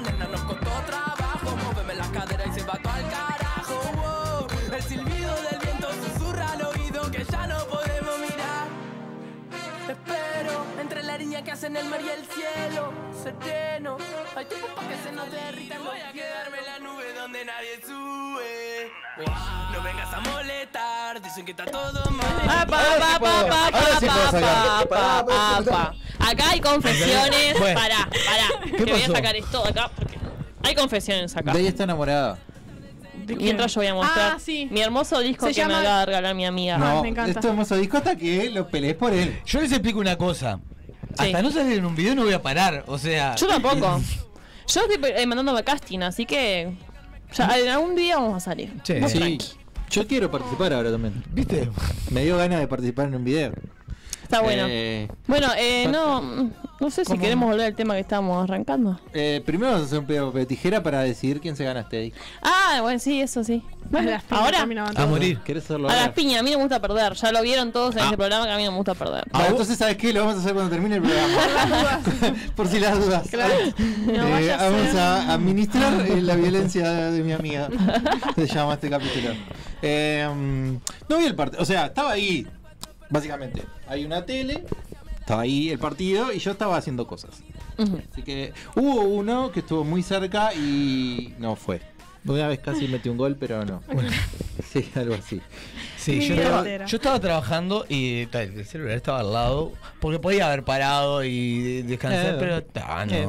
[SPEAKER 10] línea que hacen el mar y el cielo sereno. Hay tiempo para que se nos derrita. Voy a quedarme en la nube donde nadie sube. Wow, No vengas a molestar, dicen que está todo mal.
[SPEAKER 3] Acá hay confesiones.
[SPEAKER 2] Bueno.
[SPEAKER 3] Pará, pará. Que voy a sacar esto acá. porque Hay confesiones acá.
[SPEAKER 2] De ella está enamorada.
[SPEAKER 3] Mientras yo voy a mostrar
[SPEAKER 12] Ah, sí.
[SPEAKER 3] mi hermoso disco
[SPEAKER 12] Se
[SPEAKER 3] que me
[SPEAKER 12] llama-
[SPEAKER 3] acaba de regalar mi amiga.
[SPEAKER 2] No, esto es hermoso disco hasta que lo pelees por él.
[SPEAKER 5] Yo les explico una cosa. Hasta no salir en un video no voy a parar. O sea.
[SPEAKER 3] Yo tampoco. Yo estoy eh, mandándome casting, así que. Ya, en algún día vamos a salir. Vos
[SPEAKER 2] Sí. Yo quiero participar ahora también.
[SPEAKER 5] ¿Viste?
[SPEAKER 2] Me dio ganas de participar en un video.
[SPEAKER 3] Está bueno.
[SPEAKER 2] Eh,
[SPEAKER 3] Bueno, eh, no. No sé si
[SPEAKER 2] ¿Cómo?
[SPEAKER 3] queremos volver al tema que estábamos arrancando.
[SPEAKER 2] eh, primero vamos a hacer un pedo de tijera para decidir quién se gana este disco.
[SPEAKER 3] Ah, bueno, sí, eso sí. Bueno, ahora.
[SPEAKER 2] A morir. ¿Querés hacerlo
[SPEAKER 3] A las piñas, a mí no me gusta perder. Ya lo vieron todos en
[SPEAKER 2] Ah.
[SPEAKER 3] este programa que a mí no me gusta perder.
[SPEAKER 2] Ah, entonces, ¿sabes qué? Lo vamos a hacer cuando termine el programa. Por si las dudas.
[SPEAKER 3] Claro. No
[SPEAKER 2] Eh,
[SPEAKER 3] vaya a
[SPEAKER 2] vamos
[SPEAKER 3] ser.
[SPEAKER 2] a administrar la violencia de mi amiga. Se llama este capítulo. Eh, mm, no vi el partido. O sea, estaba ahí. Básicamente, hay una tele. Estaba ahí el partido y yo estaba haciendo cosas. Así que hubo uno que estuvo muy cerca y no fue. Una vez casi metí un gol, pero no. Sí, algo así.
[SPEAKER 5] Sí, yo estaba, yo estaba trabajando y el celular estaba al lado porque podía haber parado y de- descansar,
[SPEAKER 2] Eh,
[SPEAKER 5] pero ta,
[SPEAKER 2] eh,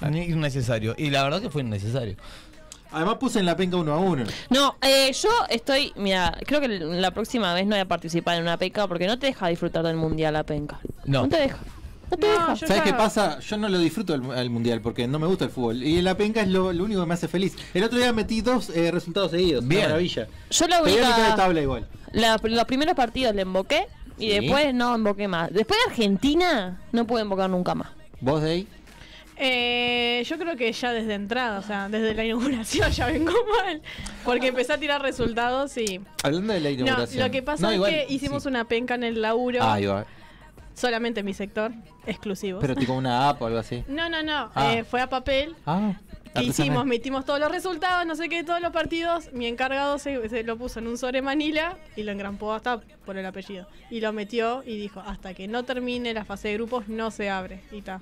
[SPEAKER 5] no, ni innecesario. Y la verdad que fue innecesario.
[SPEAKER 2] Además puse en la penca uno a uno.
[SPEAKER 3] No, eh, yo estoy. Mira, creo que la próxima vez no voy a participar en una penca porque no te deja disfrutar del mundial la penca.
[SPEAKER 2] No.
[SPEAKER 3] No te deja. No te deja.
[SPEAKER 2] ¿Sabes qué pasa? Yo no lo disfruto el, el mundial porque no me gusta el fútbol. Y la penca es lo, lo único que me hace feliz. El otro día metí dos eh, resultados seguidos. Bien. maravilla.
[SPEAKER 3] Yo la
[SPEAKER 2] Pegué a mitad de
[SPEAKER 3] única.
[SPEAKER 2] tabla igual.
[SPEAKER 3] la- los primeros partidos le emboqué y
[SPEAKER 2] Sí.
[SPEAKER 3] después no emboqué más. Después de Argentina, no pude embocar nunca más.
[SPEAKER 2] ¿Vos de ahí?
[SPEAKER 12] Eh, yo creo que ya desde entrada, o sea, desde la inauguración ya vengo mal. Porque empecé a tirar resultados y.
[SPEAKER 2] Hablando de la
[SPEAKER 12] No,
[SPEAKER 2] inauguración.
[SPEAKER 12] lo que pasa
[SPEAKER 2] No,
[SPEAKER 12] es
[SPEAKER 2] igual,
[SPEAKER 12] que hicimos
[SPEAKER 2] sí.
[SPEAKER 12] una penca en el laburo.
[SPEAKER 2] Ah, va.
[SPEAKER 12] Solamente en mi sector, exclusivo.
[SPEAKER 2] Pero tipo una app o algo así.
[SPEAKER 12] No, no, no.
[SPEAKER 2] Ah.
[SPEAKER 12] eh, fue a papel.
[SPEAKER 2] Ah.
[SPEAKER 12] Hicimos,
[SPEAKER 2] artesanal.
[SPEAKER 12] metimos todos los resultados, no sé qué, todos los partidos. Mi encargado se, se lo puso en un sobre Manila y lo engrampó hasta por el apellido. Y lo metió y dijo, hasta que no termine la fase de grupos no se abre. Y ta.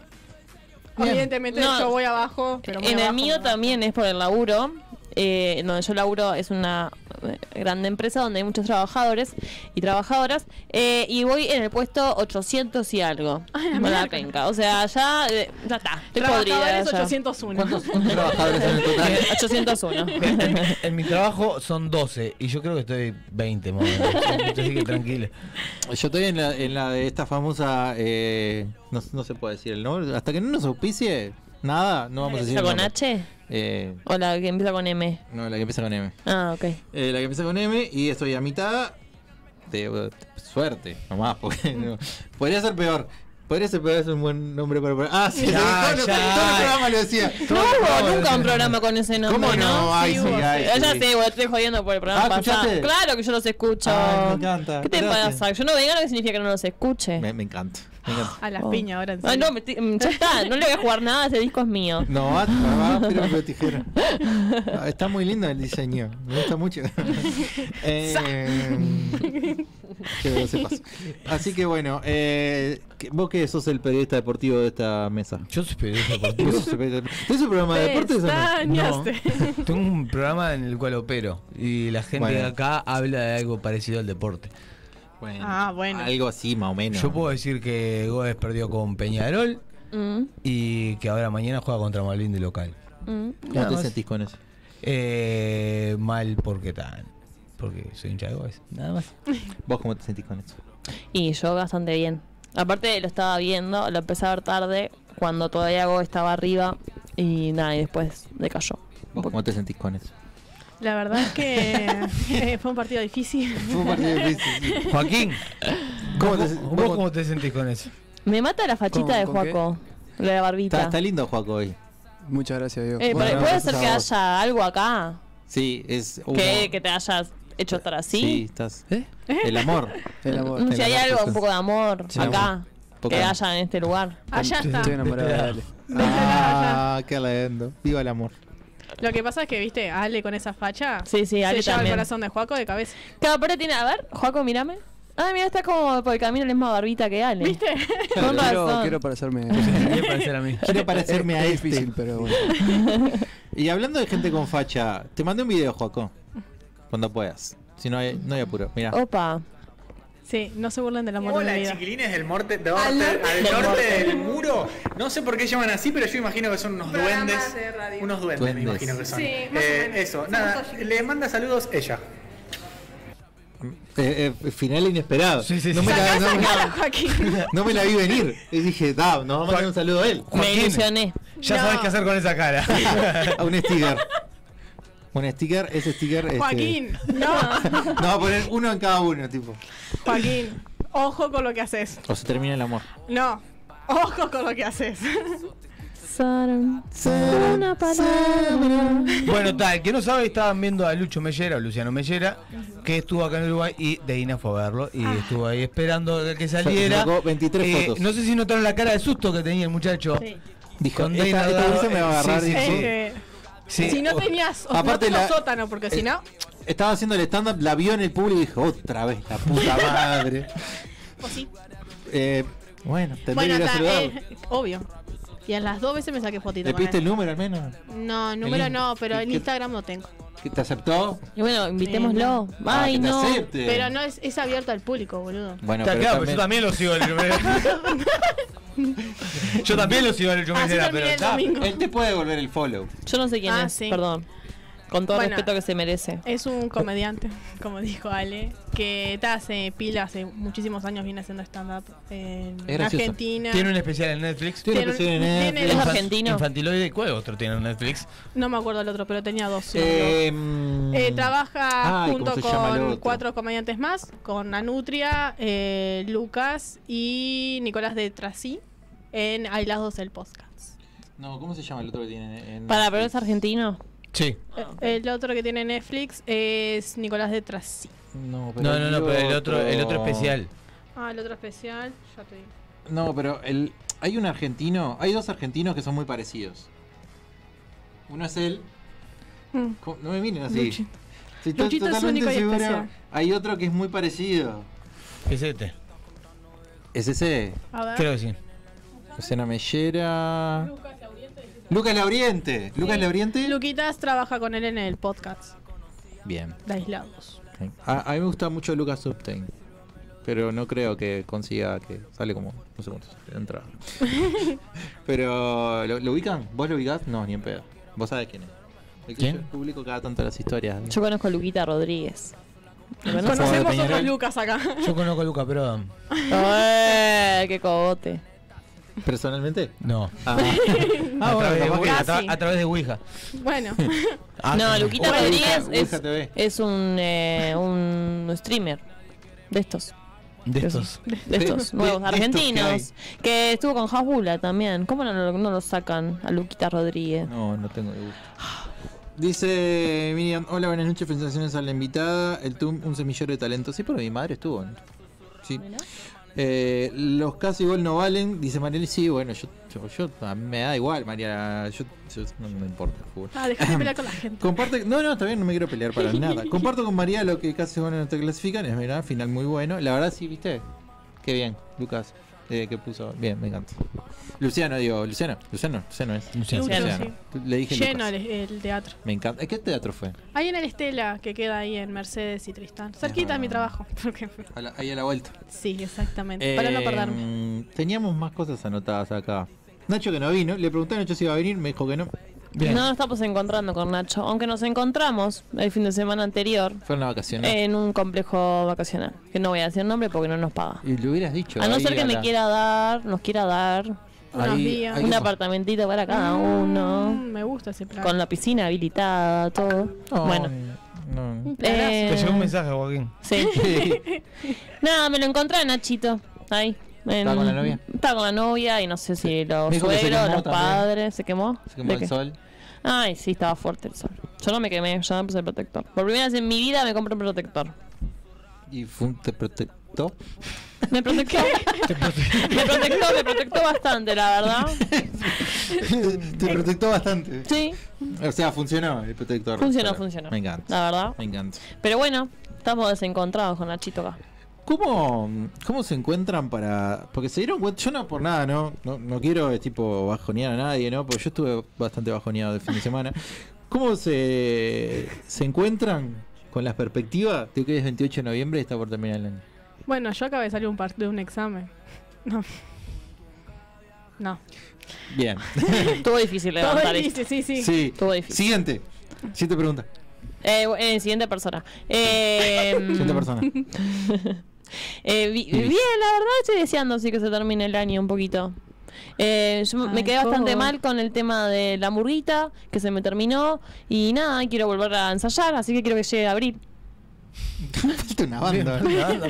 [SPEAKER 3] Bien.
[SPEAKER 12] Evidentemente
[SPEAKER 3] No,
[SPEAKER 12] yo voy abajo, pero muy
[SPEAKER 3] en el
[SPEAKER 12] abajo,
[SPEAKER 3] mío
[SPEAKER 12] no.
[SPEAKER 3] también es por el laburo. Eh, donde yo laburo es una eh, grande empresa donde hay muchos trabajadores y trabajadoras. eh, y voy en el puesto 800 y algo. con la penca. O sea, ya, eh, ya está. Estoy podrida.
[SPEAKER 12] Trabajadores
[SPEAKER 3] ya.
[SPEAKER 12] 801.
[SPEAKER 5] trabajadores en el total?
[SPEAKER 3] 801.
[SPEAKER 5] En, en mi trabajo son 12 y yo creo que estoy 20 más o menos. Así que tranquilo.
[SPEAKER 2] Yo estoy en la, en la de esta famosa. eh, no, no se puede decir el nombre. Hasta que no nos auspicie nada, no vamos a decir.
[SPEAKER 3] ¿Empieza
[SPEAKER 2] el
[SPEAKER 3] con. H?
[SPEAKER 2] Eh,
[SPEAKER 3] ¿O la que empieza con M?
[SPEAKER 2] no, la que empieza con M.
[SPEAKER 3] Ah, ok.
[SPEAKER 2] Eh, la que empieza con M y estoy a mitad de uh, suerte, nomás, porque no- podría ser peor. Podría ser peor, es un buen nombre para. Ah, sí,
[SPEAKER 5] Ya,
[SPEAKER 2] todo,
[SPEAKER 5] ya.
[SPEAKER 2] todo el programa lo decía.
[SPEAKER 3] No
[SPEAKER 2] Todo
[SPEAKER 3] hubo nunca un programa con ese nombre,
[SPEAKER 2] ¿Cómo no? Ay, sí,
[SPEAKER 3] hubo.
[SPEAKER 2] ay,
[SPEAKER 3] Ya
[SPEAKER 2] sí.
[SPEAKER 3] sé, güey, estoy jodiendo por el programa
[SPEAKER 2] Ah,
[SPEAKER 3] pasado.
[SPEAKER 2] ¿escuchaste?
[SPEAKER 3] Claro que yo los escucho.
[SPEAKER 2] Ay, me encanta.
[SPEAKER 3] ¿Qué te
[SPEAKER 2] Gracias.
[SPEAKER 3] pasa? Yo no venga, no significa que no los escuche.
[SPEAKER 2] Me, me encanta. Me.
[SPEAKER 12] A las
[SPEAKER 3] Oh.
[SPEAKER 12] piñas ahora en
[SPEAKER 3] Ay, no, me mm, ya está, no le voy a jugar nada, ese disco es mío.
[SPEAKER 2] No, va, va, pero con tijera. Ah, Está muy lindo el diseño. Me gusta mucho. Eh, Que lo sepas. Así que bueno, eh, vos que sos el periodista deportivo de esta mesa.
[SPEAKER 5] Yo soy periodista deportivo.
[SPEAKER 2] ¿Tenés un programa de deportes o no?
[SPEAKER 5] Tengo un programa en el cual opero y la gente
[SPEAKER 2] Bueno.
[SPEAKER 5] de acá habla de algo parecido al deporte.
[SPEAKER 2] Bueno,
[SPEAKER 12] Ah, bueno.
[SPEAKER 2] Algo así, más o menos.
[SPEAKER 5] Yo puedo decir que Goes perdió con Peñarol
[SPEAKER 3] Mm,
[SPEAKER 5] y que ahora mañana juega contra Malvin de local.
[SPEAKER 3] mm.
[SPEAKER 2] ¿Cómo
[SPEAKER 5] Nada
[SPEAKER 2] te
[SPEAKER 5] más.
[SPEAKER 2] sentís con eso?
[SPEAKER 5] Eh, mal porque tan. Porque soy hincha de Goes. Nada más.
[SPEAKER 2] ¿Vos cómo te sentís con eso?
[SPEAKER 3] Y yo bastante bien. Aparte lo estaba viendo, lo empecé a ver tarde, cuando todavía Go estaba arriba y nada, y después decayó.
[SPEAKER 2] ¿Vos cómo te sentís con eso?
[SPEAKER 12] La verdad es que eh, fue un partido difícil.
[SPEAKER 2] Fue un partido difícil.
[SPEAKER 5] Joaquín,
[SPEAKER 2] ¿Cómo
[SPEAKER 5] ¿vos,
[SPEAKER 2] te-
[SPEAKER 5] vos
[SPEAKER 2] vos-
[SPEAKER 5] cómo te sentís con eso?
[SPEAKER 3] Me mata la fachita de
[SPEAKER 4] ¿Con qué?
[SPEAKER 3] Juaco, la
[SPEAKER 2] Está,
[SPEAKER 3] barbita.
[SPEAKER 2] está lindo Juaco hoy.
[SPEAKER 4] Muchas gracias, Diego.
[SPEAKER 3] Eh,
[SPEAKER 2] Bueno,
[SPEAKER 3] pero ¿Puede ser
[SPEAKER 2] a
[SPEAKER 3] que
[SPEAKER 2] vos.
[SPEAKER 3] haya algo acá?
[SPEAKER 2] Sí, es humo.
[SPEAKER 3] Que, que te hayas hecho estar así.
[SPEAKER 2] Sí, estás.
[SPEAKER 4] ¿Eh?
[SPEAKER 2] El amor.
[SPEAKER 4] El
[SPEAKER 2] El
[SPEAKER 3] hay
[SPEAKER 2] amor,
[SPEAKER 3] algo, un poco de amor
[SPEAKER 2] Sí,
[SPEAKER 3] acá.
[SPEAKER 2] amor.
[SPEAKER 3] Que haya en este lugar.
[SPEAKER 12] Allá está.
[SPEAKER 4] Estoy enamorado de Ale.
[SPEAKER 2] Ah, qué lindo. Viva el amor.
[SPEAKER 12] Lo que pasa es que, viste, Ale con esa facha
[SPEAKER 3] Sí, sí, Ale
[SPEAKER 12] se lleva el
[SPEAKER 3] también.
[SPEAKER 12] corazón de Juaco de cabeza.
[SPEAKER 3] Claro, pero tiene, a ver, Juaco, mírame. Ah, mira, está como por el camino la misma barbita que Ale.
[SPEAKER 12] ¿Viste?
[SPEAKER 3] Con
[SPEAKER 4] Quiero,
[SPEAKER 3] razón.
[SPEAKER 4] quiero parecerme.
[SPEAKER 5] Me parecer a mí.
[SPEAKER 2] Quiero parecerme a
[SPEAKER 4] es
[SPEAKER 2] este.
[SPEAKER 4] difícil, pero bueno.
[SPEAKER 2] Y hablando de gente con facha, te mandé un video, Joaco. Cuando puedas. Si no hay, no hay apuro. Mira.
[SPEAKER 3] Opa.
[SPEAKER 12] Sí, no se burlen del amor de
[SPEAKER 13] Hola
[SPEAKER 12] mi vida.
[SPEAKER 13] chiquilines del norte, del
[SPEAKER 12] Al
[SPEAKER 13] norte, al
[SPEAKER 3] Del
[SPEAKER 13] norte del muro. No sé por qué llaman así, pero yo imagino que son unos duendes.
[SPEAKER 12] de.
[SPEAKER 13] Unos duendes, me
[SPEAKER 2] Duendes.
[SPEAKER 13] imagino que son.
[SPEAKER 12] Sí, más o
[SPEAKER 13] Eh,
[SPEAKER 12] menos.
[SPEAKER 13] eso,
[SPEAKER 12] Somos
[SPEAKER 13] nada,
[SPEAKER 12] todos chiquititos.
[SPEAKER 13] le manda saludos ella.
[SPEAKER 2] Eh, eh, final inesperado.
[SPEAKER 5] Sí, sí,
[SPEAKER 2] no,
[SPEAKER 5] sí.
[SPEAKER 2] me la, no, me-
[SPEAKER 12] Joaquín.
[SPEAKER 2] no me la vi venir. Y dije, da, nos vamos a mandar un saludo a él.
[SPEAKER 3] Me
[SPEAKER 5] Joaquín.
[SPEAKER 3] ilusioné.
[SPEAKER 5] Ya
[SPEAKER 12] No.
[SPEAKER 5] sabes qué hacer con esa cara.
[SPEAKER 2] A un sticker. Un sticker, ese sticker. este,
[SPEAKER 12] Joaquín, no.
[SPEAKER 2] Nos va a poner uno en cada uno, tipo.
[SPEAKER 12] Joaquín, ojo con lo que haces.
[SPEAKER 2] O se termina el amor.
[SPEAKER 12] No, ojo con lo que haces.
[SPEAKER 5] Bueno, tal, que no sabe, estaban viendo a Lucho Mellera, o Luciano Mellera, que estuvo acá en Uruguay y Deina fue a verlo y estuvo ahí esperando que saliera.
[SPEAKER 2] Sacó 23
[SPEAKER 5] Eh,
[SPEAKER 2] fotos.
[SPEAKER 5] No sé si notaron la cara de susto que tenía el muchacho.
[SPEAKER 12] Sí.
[SPEAKER 2] Dijo,
[SPEAKER 5] Con
[SPEAKER 2] esta,
[SPEAKER 5] Deina
[SPEAKER 2] esta me va a agarrar.
[SPEAKER 5] sí, sí, Sí.
[SPEAKER 12] Si no tenías, o
[SPEAKER 2] Aparte
[SPEAKER 12] no
[SPEAKER 2] la-
[SPEAKER 12] sótano, porque si no,
[SPEAKER 2] Estaba haciendo el stand-up, la vio en el público y dijo, otra vez, la puta madre.
[SPEAKER 12] o sí.
[SPEAKER 2] Eh, bueno, tendré
[SPEAKER 12] Bueno,
[SPEAKER 2] que ir a saludarlo.
[SPEAKER 12] eh, obvio. Y en las dos veces me saqué fotito
[SPEAKER 2] ¿Le pediste el número al menos?
[SPEAKER 12] No, número
[SPEAKER 2] in-
[SPEAKER 12] no, pero
[SPEAKER 2] ¿qué-
[SPEAKER 12] en Instagram no tengo.
[SPEAKER 2] ¿Que ¿Te aceptó?
[SPEAKER 3] Y bueno, invitémoslo.
[SPEAKER 2] Ah,
[SPEAKER 3] Ay,
[SPEAKER 2] que
[SPEAKER 3] no.
[SPEAKER 12] Pero no es, es abierto al público, boludo.
[SPEAKER 2] Bueno,
[SPEAKER 5] Está
[SPEAKER 2] pero
[SPEAKER 5] claro, pero
[SPEAKER 2] también-
[SPEAKER 5] yo también lo sigo en el Yo también lo sigo en el
[SPEAKER 12] Así terminé
[SPEAKER 5] pero
[SPEAKER 12] el domingo.
[SPEAKER 2] Él te puede devolver el follow.
[SPEAKER 3] Yo no sé quién
[SPEAKER 12] Ah,
[SPEAKER 3] es,
[SPEAKER 12] sí.
[SPEAKER 3] perdón. Con todo el
[SPEAKER 12] Bueno.
[SPEAKER 3] respeto que se merece.
[SPEAKER 12] Es un comediante, como dijo Ale, que está hace pila, hace muchísimos años viene haciendo stand-up en
[SPEAKER 2] Es.
[SPEAKER 12] Argentina.
[SPEAKER 5] Tiene un especial en Netflix.
[SPEAKER 2] Tiene
[SPEAKER 12] Tiene un-
[SPEAKER 2] especial en
[SPEAKER 12] tiene-
[SPEAKER 2] Netflix.
[SPEAKER 3] ¿Es argentino?
[SPEAKER 5] Infantiloide, ¿cuál otro tiene en Netflix?
[SPEAKER 12] No me acuerdo el otro, pero tenía dos.
[SPEAKER 2] Eh,
[SPEAKER 12] Eh, trabaja
[SPEAKER 2] ay,
[SPEAKER 12] junto
[SPEAKER 2] ¿cómo se llama el
[SPEAKER 12] con cuatro comediantes más, con Anutria, eh, Lucas y Nicolás de Trasí en Aislados el Podcast.
[SPEAKER 2] No, ¿cómo se llama el otro que tiene en
[SPEAKER 3] Para, pero es argentino.
[SPEAKER 5] Sí.
[SPEAKER 12] Eh, El otro que tiene Netflix es Nicolás de Trasí.
[SPEAKER 2] No,
[SPEAKER 5] No, no, no, pero el otro, el otro especial.
[SPEAKER 12] Ah, el otro especial, ya te digo.
[SPEAKER 2] No, pero el, hay un argentino, hay dos argentinos que son muy parecidos. Uno es él.
[SPEAKER 12] Mm.
[SPEAKER 2] No me miren así.
[SPEAKER 12] Luchi.
[SPEAKER 2] Si estoy
[SPEAKER 12] Luchito es
[SPEAKER 2] totalmente
[SPEAKER 12] único y
[SPEAKER 2] seguro.
[SPEAKER 12] especial.
[SPEAKER 2] Hay otro que es muy parecido.
[SPEAKER 5] ¿Qué es este?
[SPEAKER 2] ¿Es ese?
[SPEAKER 12] A ver.
[SPEAKER 5] Creo que sí.
[SPEAKER 2] Luciana Mellera. Lucas Lauriente. Lucas Lauriente.
[SPEAKER 12] Luquitas trabaja con él en el podcast
[SPEAKER 2] Bien.
[SPEAKER 12] de Aislados.
[SPEAKER 2] A, a mí me gusta mucho Lucas Subtain. Pero no creo que consiga que sale como, no sé cuántos, de entrada. pero, ¿lo, lo ubican? ¿Vos lo ubicás? No, ni en pedo. Vos sabés quién es. El que
[SPEAKER 5] ¿Quién?
[SPEAKER 2] yo publico cada tanto las historias.
[SPEAKER 3] Yo conozco a Luquita Rodríguez.
[SPEAKER 12] Conocemos otros Lucas acá.
[SPEAKER 5] Yo conozco a Luca, pero.
[SPEAKER 3] ¡Qué cogote!
[SPEAKER 2] ¿Personalmente?
[SPEAKER 5] No.
[SPEAKER 2] Ah,
[SPEAKER 5] a,
[SPEAKER 2] Ah,
[SPEAKER 5] través de Ouija, a,
[SPEAKER 12] Casi.
[SPEAKER 5] tra- a través de Ouija.
[SPEAKER 12] Bueno,
[SPEAKER 5] Ah,
[SPEAKER 3] no. Luquita
[SPEAKER 2] Ouija,
[SPEAKER 3] Rodríguez
[SPEAKER 2] Ouija
[SPEAKER 3] es, un, eh, un streamer de estos.
[SPEAKER 5] De estos.
[SPEAKER 3] De estos
[SPEAKER 2] De-
[SPEAKER 3] nuevos
[SPEAKER 2] de estos que
[SPEAKER 3] argentinos. Que, estuvo con Jabula también. ¿Cómo no, lo- no lo sacan a Luquita Rodríguez?
[SPEAKER 2] No, no tengo de gusto. Dice Miriam, hola, buenas noches, felicitaciones a la invitada. El TUM, un semillero de talento. Sí, pero mi madre estuvo. Sí. Eh, los casi gol no valen, dice Mariel. Sí, bueno, yo Yo, yo- a mí me da igual, María. Yo, yo- no me importa el fútbol.
[SPEAKER 12] Ah, dejate pelear con la gente.
[SPEAKER 2] Comparte, no, no, está bien, no me quiero pelear para nada. Comparto con María lo que casi bueno no te clasifican, es verdad, final muy bueno. La verdad sí, viste, qué bien, Lucas, eh, que puso, bien, me encanta. Luciano, digo, Luciano, Luciano, Luciano es.
[SPEAKER 12] Luciano,
[SPEAKER 2] Luciano. Le dije
[SPEAKER 12] Lleno el, el teatro.
[SPEAKER 2] Me encanta. ¿Qué teatro fue?
[SPEAKER 12] Ahí en el Estela, que queda ahí en Mercedes y Tristán. Cerquita de mi trabajo. porque-
[SPEAKER 2] A la- ahí a la vuelta.
[SPEAKER 12] Sí, exactamente. Para no
[SPEAKER 2] Eh,
[SPEAKER 12] perderme.
[SPEAKER 2] Teníamos más cosas anotadas acá. Nacho que no vino, le pregunté a Nacho si iba a venir, me dijo que no.
[SPEAKER 3] No nos estamos encontrando con Nacho, aunque nos encontramos el fin de semana anterior
[SPEAKER 2] Fue una vacación.
[SPEAKER 3] en un complejo vacacional. Que no voy a decir nombre porque no nos paga.
[SPEAKER 2] Y le hubieras dicho.
[SPEAKER 3] A no ser que me
[SPEAKER 2] la-
[SPEAKER 3] quiera dar, nos quiera dar
[SPEAKER 2] Unos Ahí- días. ahí
[SPEAKER 3] un apartamentito para cada uno,
[SPEAKER 12] Mm, me gusta ese plan.
[SPEAKER 3] con la piscina habilitada, todo. bueno,
[SPEAKER 2] No.
[SPEAKER 3] Eh,
[SPEAKER 5] Te llegó un mensaje, Joaquín.
[SPEAKER 3] Sí. Nada, me lo encontré Nachito. Ahí. En-
[SPEAKER 2] ¿Estaba con la novia?
[SPEAKER 3] Estaba con la novia y no sé si los suegros, los
[SPEAKER 2] también.
[SPEAKER 3] padres. ¿Se quemó?
[SPEAKER 2] Se quemó
[SPEAKER 3] ¿De
[SPEAKER 2] el
[SPEAKER 3] qué?
[SPEAKER 2] sol.
[SPEAKER 3] Ay, sí, estaba fuerte el sol. Yo no me quemé, yo me puse el protector. Por primera vez en mi vida me compré un protector.
[SPEAKER 2] ¿Y fue- te protectó?
[SPEAKER 3] Me protectó. me protectó, me protectó bastante, la verdad.
[SPEAKER 2] te protectó bastante.
[SPEAKER 3] Sí.
[SPEAKER 2] O sea, funcionó el protector.
[SPEAKER 3] Funcionó, funcionó.
[SPEAKER 2] Me encanta.
[SPEAKER 3] La verdad.
[SPEAKER 2] Me encanta.
[SPEAKER 3] Pero bueno, estamos desencontrados con Nachito acá.
[SPEAKER 2] ¿Cómo, ¿Cómo se encuentran para.? Porque se dieron cuenta. Yo no por nada, ¿no? No, no quiero eh, tipo bajonear a nadie, ¿no? Porque yo estuve bastante bajoneado el fin de semana. ¿Cómo se, se encuentran con las perspectivas de que es 28 de noviembre y está por terminar el año?
[SPEAKER 12] Bueno, yo acabé de salir un par- de un examen. No. No.
[SPEAKER 2] Bien.
[SPEAKER 3] Estuvo difícil
[SPEAKER 12] Todo
[SPEAKER 3] levantar
[SPEAKER 12] difícil,
[SPEAKER 3] esto.
[SPEAKER 12] sí, sí.
[SPEAKER 2] Sí.
[SPEAKER 3] Estuvo difícil.
[SPEAKER 2] Siguiente. Siguiente pregunta.
[SPEAKER 3] Eh, eh, siguiente persona. Eh,
[SPEAKER 2] Siguiente persona.
[SPEAKER 3] Eh, vi- bien, la verdad estoy deseando sí que se termine el año un poquito. Eh, yo me quedé bastante
[SPEAKER 12] ¿cómo?
[SPEAKER 3] mal con el tema de la murguita, que se me terminó. Y nada, quiero volver a ensayar, así que quiero que llegue abril.
[SPEAKER 2] Falta una banda.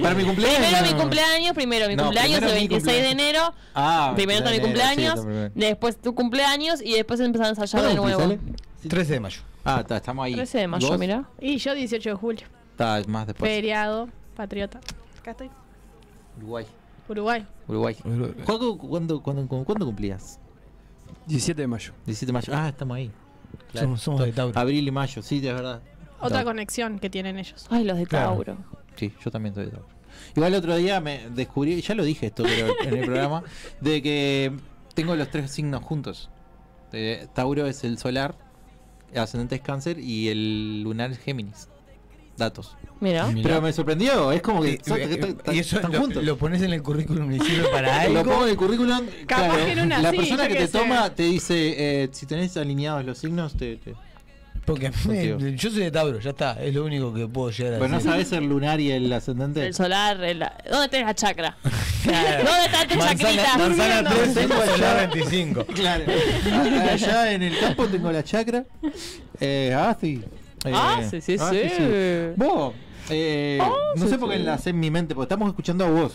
[SPEAKER 2] Para mi cumpleaños.
[SPEAKER 3] Primero mi cumpleaños, primero mi
[SPEAKER 2] No,
[SPEAKER 3] cumpleaños
[SPEAKER 2] primero
[SPEAKER 3] el
[SPEAKER 2] mi
[SPEAKER 3] 26 de enero.
[SPEAKER 2] Ah,
[SPEAKER 3] primero está mi
[SPEAKER 2] 26 de enero, sí,
[SPEAKER 3] cumpleaños, después tu cumpleaños y después empezar a ensayar de
[SPEAKER 2] ¿Cuándo
[SPEAKER 3] nuevo.
[SPEAKER 2] cumplís,
[SPEAKER 5] 13 de mayo.
[SPEAKER 2] Ah, está, estamos ahí.
[SPEAKER 3] 13 de
[SPEAKER 2] ¿Y
[SPEAKER 3] mayo, mira.
[SPEAKER 12] Y yo 18 de julio.
[SPEAKER 2] Está más después.
[SPEAKER 12] Feriado, patriota. Acá estoy.
[SPEAKER 2] Uruguay.
[SPEAKER 12] Uruguay.
[SPEAKER 2] Uruguay. ¿cuándo, cuándo, cuándo cumplías?
[SPEAKER 4] 17 de mayo.
[SPEAKER 2] 17 de mayo. Ah, estamos ahí.
[SPEAKER 5] Somos- somos de Tauro.
[SPEAKER 2] Abril y mayo, sí, de verdad.
[SPEAKER 12] Otra
[SPEAKER 2] Tauro.
[SPEAKER 12] conexión que tienen ellos.
[SPEAKER 3] Ay, los de
[SPEAKER 2] Claro.
[SPEAKER 3] Tauro.
[SPEAKER 2] Sí, yo también soy de Tauro. Igual el otro día me descubrí, ya lo dije esto pero en el programa, de que tengo los tres signos juntos. Eh, Tauro es el solar, el ascendente es cáncer y el lunar es Géminis. Datos.
[SPEAKER 3] Mira.
[SPEAKER 2] Pero me sorprendió, es como que
[SPEAKER 5] Y,
[SPEAKER 2] son-
[SPEAKER 5] y- eso
[SPEAKER 2] están
[SPEAKER 5] lo,
[SPEAKER 2] juntos.
[SPEAKER 5] lo pones en el currículum y sirve para algo.
[SPEAKER 2] Lo pongo en el currículum.
[SPEAKER 12] Capaz
[SPEAKER 2] claro,
[SPEAKER 12] que en una
[SPEAKER 2] la
[SPEAKER 12] sí,
[SPEAKER 2] persona que te
[SPEAKER 12] sé.
[SPEAKER 2] toma te dice, eh, si tenés alineados los signos, te... te-
[SPEAKER 5] Porque
[SPEAKER 2] Contigo.
[SPEAKER 5] yo soy de Tauro, ya está. Es lo único que puedo llegar a
[SPEAKER 2] Pero no
[SPEAKER 5] decir.
[SPEAKER 2] sabes el lunar y el ascendente.
[SPEAKER 3] El solar, el- ¿dónde tenés la chakra? ¿Dónde está tu
[SPEAKER 5] Manzana,
[SPEAKER 3] chacrita?
[SPEAKER 5] manzana 3,
[SPEAKER 2] Tengo allá-
[SPEAKER 5] solar 25.
[SPEAKER 2] Claro. A- Allá en el campo tengo la chacra. Eh, ah, sí. Eh,
[SPEAKER 3] Ah, sí, sí,
[SPEAKER 2] ah,
[SPEAKER 3] sí.
[SPEAKER 2] Vos, eh,
[SPEAKER 3] Ah,
[SPEAKER 2] no
[SPEAKER 3] sí,
[SPEAKER 2] sé por qué
[SPEAKER 3] sí.
[SPEAKER 2] la sé en mi mente, porque estamos escuchando a vos.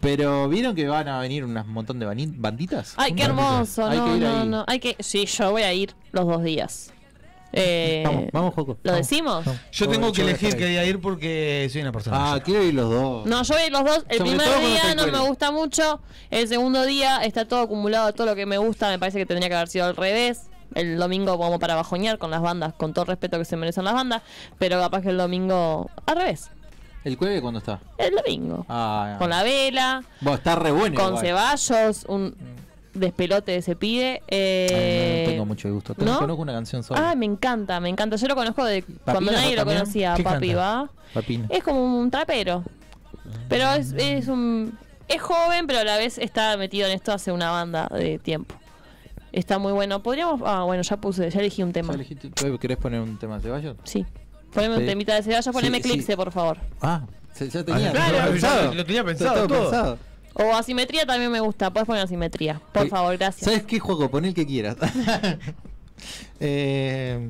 [SPEAKER 2] Pero vieron que van a venir un montón de banditas.
[SPEAKER 3] Ay, qué hermoso.
[SPEAKER 2] Hay
[SPEAKER 3] No,
[SPEAKER 2] que ir
[SPEAKER 3] no,
[SPEAKER 2] ahí.
[SPEAKER 3] no. Hay que... Sí, yo voy a ir los dos días. Eh,
[SPEAKER 2] Vamos, vamos, Joco.
[SPEAKER 3] ¿Lo
[SPEAKER 2] vamos.
[SPEAKER 3] decimos?
[SPEAKER 5] Yo tengo que elegir
[SPEAKER 2] ahí.
[SPEAKER 5] día ir porque soy una persona.
[SPEAKER 2] Ah, quiero ir los dos.
[SPEAKER 3] No, yo voy a ir los dos. El
[SPEAKER 2] Sobre
[SPEAKER 3] primer día no me gusta mucho. El segundo día está todo acumulado, todo lo que me gusta. Me parece que tendría que haber sido al revés. El domingo como para bajoñar con las bandas, con todo el respeto que se merecen las bandas. Pero capaz que el domingo al revés.
[SPEAKER 2] ¿El jueves cuándo está?
[SPEAKER 3] El domingo.
[SPEAKER 2] Ah,
[SPEAKER 3] Con la vela,
[SPEAKER 2] está re bueno.
[SPEAKER 3] con
[SPEAKER 2] igual.
[SPEAKER 3] Ceballos, un despelote de se pide. Eh...
[SPEAKER 2] no tengo mucho gusto.
[SPEAKER 3] ¿no?
[SPEAKER 2] Conozco una canción sola.
[SPEAKER 3] Ah, me encanta, me encanta. Yo lo conozco de cuando nadie lo conocía,
[SPEAKER 2] ¿Qué
[SPEAKER 3] papi? ¿va?
[SPEAKER 2] Papina.
[SPEAKER 3] Es como un trapero. Pero es, es un. Es joven, pero a la vez está metido en esto hace una banda de tiempo. Está muy bueno. Podríamos. Ah, bueno, ya puse, ya elegí un tema.
[SPEAKER 2] ¿Ya elegiste? ¿Tú ¿Querés poner un tema de Ceballos?
[SPEAKER 3] Sí. Poneme un temita de Ceballos, poneme
[SPEAKER 2] Sí,
[SPEAKER 3] Eclipse,
[SPEAKER 2] sí.
[SPEAKER 3] por favor.
[SPEAKER 2] Ah, se- ya tenía.
[SPEAKER 5] Claro,
[SPEAKER 2] tenía
[SPEAKER 5] ya
[SPEAKER 2] pensado.
[SPEAKER 5] lo tenía pensado todo.
[SPEAKER 2] pensado.
[SPEAKER 3] O Asimetría también me gusta. Puedes poner Asimetría. Por
[SPEAKER 2] Oye,
[SPEAKER 3] favor, gracias.
[SPEAKER 2] ¿Sabes qué juego? Pon el que quieras. eh,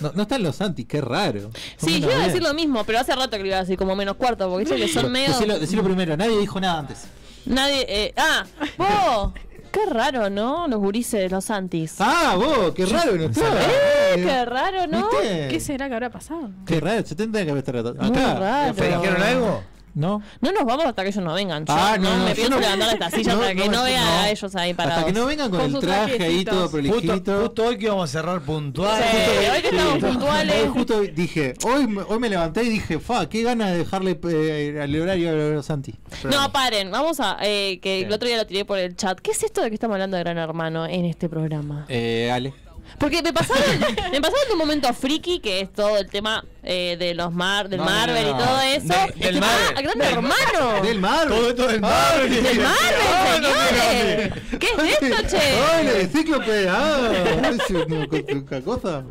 [SPEAKER 2] no, no están los antis, qué raro. Son
[SPEAKER 3] Sí, yo iba a decir lo mismo, pero hace rato que lo iba a decir como menos cuarto, porque dice que son medio.
[SPEAKER 2] Decilo, decilo primero, nadie dijo nada antes.
[SPEAKER 3] Nadie. Eh... Ah, vos. Qué raro, ¿no? Los gurises, los antis.
[SPEAKER 2] Ah, vos, qué raro no estaba.
[SPEAKER 3] Eh, qué raro, ¿no?
[SPEAKER 2] ¿Viste?
[SPEAKER 12] ¿Qué será que habrá pasado?
[SPEAKER 2] Qué raro, se tendría que haber estado
[SPEAKER 3] Muy raro.
[SPEAKER 5] ¿Te dijeron algo?
[SPEAKER 2] ¿No?
[SPEAKER 3] No nos vamos hasta que ellos no vengan. Yo
[SPEAKER 2] Ah, no,
[SPEAKER 3] no,
[SPEAKER 2] no,
[SPEAKER 3] me
[SPEAKER 2] yo
[SPEAKER 3] pienso
[SPEAKER 2] no-
[SPEAKER 3] levantar esta silla
[SPEAKER 2] no,
[SPEAKER 3] hasta que
[SPEAKER 2] no,
[SPEAKER 3] no, vean
[SPEAKER 2] no.
[SPEAKER 3] a ellos ahí parados.
[SPEAKER 2] Hasta que no vengan con,
[SPEAKER 12] Con
[SPEAKER 2] el traje ahí todo prolijito.
[SPEAKER 5] justo hoy que íbamos a cerrar puntual.
[SPEAKER 3] Sí,
[SPEAKER 5] justo-
[SPEAKER 3] hoy que estamos puntuales.
[SPEAKER 2] Hoy justo dije, hoy, me- hoy me levanté y dije, fa, qué ganas de dejarle eh, al horario a Santi.
[SPEAKER 3] No, paren, vamos a. Eh, que el otro día lo tiré por el chat. ¿Qué es esto de que estamos hablando de Gran Hermano en este programa?
[SPEAKER 2] Eh, Ale.
[SPEAKER 3] Porque me pasaron, me pasaron de un momento friki, que es todo el tema eh, de los mar, del
[SPEAKER 2] No, no,
[SPEAKER 3] Marvel
[SPEAKER 2] no.
[SPEAKER 3] y todo eso.
[SPEAKER 5] De- del
[SPEAKER 3] Ah,
[SPEAKER 5] Marvel.
[SPEAKER 3] Gran Hermano.
[SPEAKER 2] Del Marvel.
[SPEAKER 5] Todo esto del Marvel.
[SPEAKER 3] Del Marvel,
[SPEAKER 5] Ah, no,
[SPEAKER 3] señores. ¿Qué es esto, che?
[SPEAKER 2] ¡Ay, el cíclope! ¡Ah! Es una co- una cosa.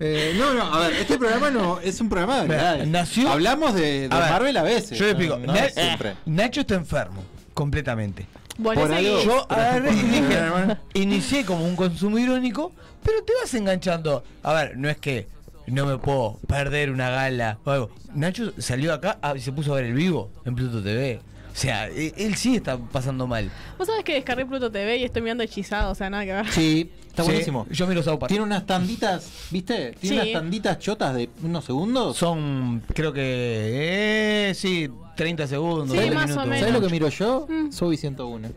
[SPEAKER 2] Eh, no, no, a ver, este programa no es un programa de variedades.
[SPEAKER 5] nació-
[SPEAKER 2] Hablamos de, de
[SPEAKER 5] A ver,
[SPEAKER 2] Marvel a veces.
[SPEAKER 5] Yo le
[SPEAKER 2] no-
[SPEAKER 5] explico.
[SPEAKER 2] no
[SPEAKER 5] Na-
[SPEAKER 2] siempre.
[SPEAKER 5] Nacho está enfermo, completamente.
[SPEAKER 12] Volvé
[SPEAKER 2] Por algo-
[SPEAKER 5] Yo
[SPEAKER 2] Pero-
[SPEAKER 5] agarré y dije, inicié como un consumo irónico, pero te vas enganchando. A ver, no es que no me puedo perder una gala o algo. Nacho salió acá ah, y se puso a ver el vivo en Pluto TV. O sea, e- él sí está pasando mal.
[SPEAKER 12] Vos sabés que descargué Pluto TV y estoy mirando hechizado, o sea, nada que ver.
[SPEAKER 2] Sí, está
[SPEAKER 5] Sí,
[SPEAKER 2] buenísimo.
[SPEAKER 5] Yo miro South Park.
[SPEAKER 2] Tiene unas tanditas, ¿viste? Tiene
[SPEAKER 12] Sí.
[SPEAKER 2] unas tanditas chotas de unos segundos.
[SPEAKER 5] Son, creo que, eh, sí, 30 segundos.
[SPEAKER 12] Sí,
[SPEAKER 5] 20
[SPEAKER 12] más o
[SPEAKER 5] minutos.
[SPEAKER 12] menos.
[SPEAKER 2] ¿Sabes lo que miro yo?
[SPEAKER 12] Mm.
[SPEAKER 2] Soy 101.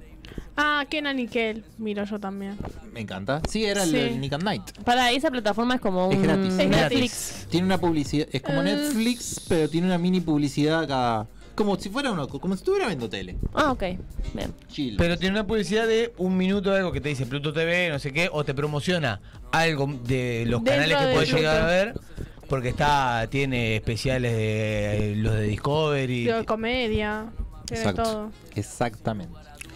[SPEAKER 12] Ah, Kenan y Kel, miro yo también.
[SPEAKER 2] Me encanta. Sí, era el,
[SPEAKER 12] Sí.
[SPEAKER 2] el Nick at Night.
[SPEAKER 3] Para esa plataforma es como
[SPEAKER 2] Es
[SPEAKER 3] un
[SPEAKER 2] gratis.
[SPEAKER 12] Es
[SPEAKER 3] Netflix.
[SPEAKER 2] Tiene una publicidad. Es como
[SPEAKER 12] Eh.
[SPEAKER 2] Netflix, pero tiene una mini publicidad cada. Como si fuera uno, como si estuviera viendo tele.
[SPEAKER 3] Ah, ok. Bien.
[SPEAKER 2] Chill.
[SPEAKER 5] Pero tiene una publicidad de un minuto de algo que te dice Pluto TV, no sé qué, o te promociona algo de los
[SPEAKER 12] Dentro
[SPEAKER 5] canales que
[SPEAKER 12] de
[SPEAKER 5] puedes
[SPEAKER 12] Pluto.
[SPEAKER 5] llegar a ver. Porque está, tiene especiales de los de Discovery.
[SPEAKER 12] De comedia,
[SPEAKER 2] Exacto.
[SPEAKER 12] todo.
[SPEAKER 2] Exactamente.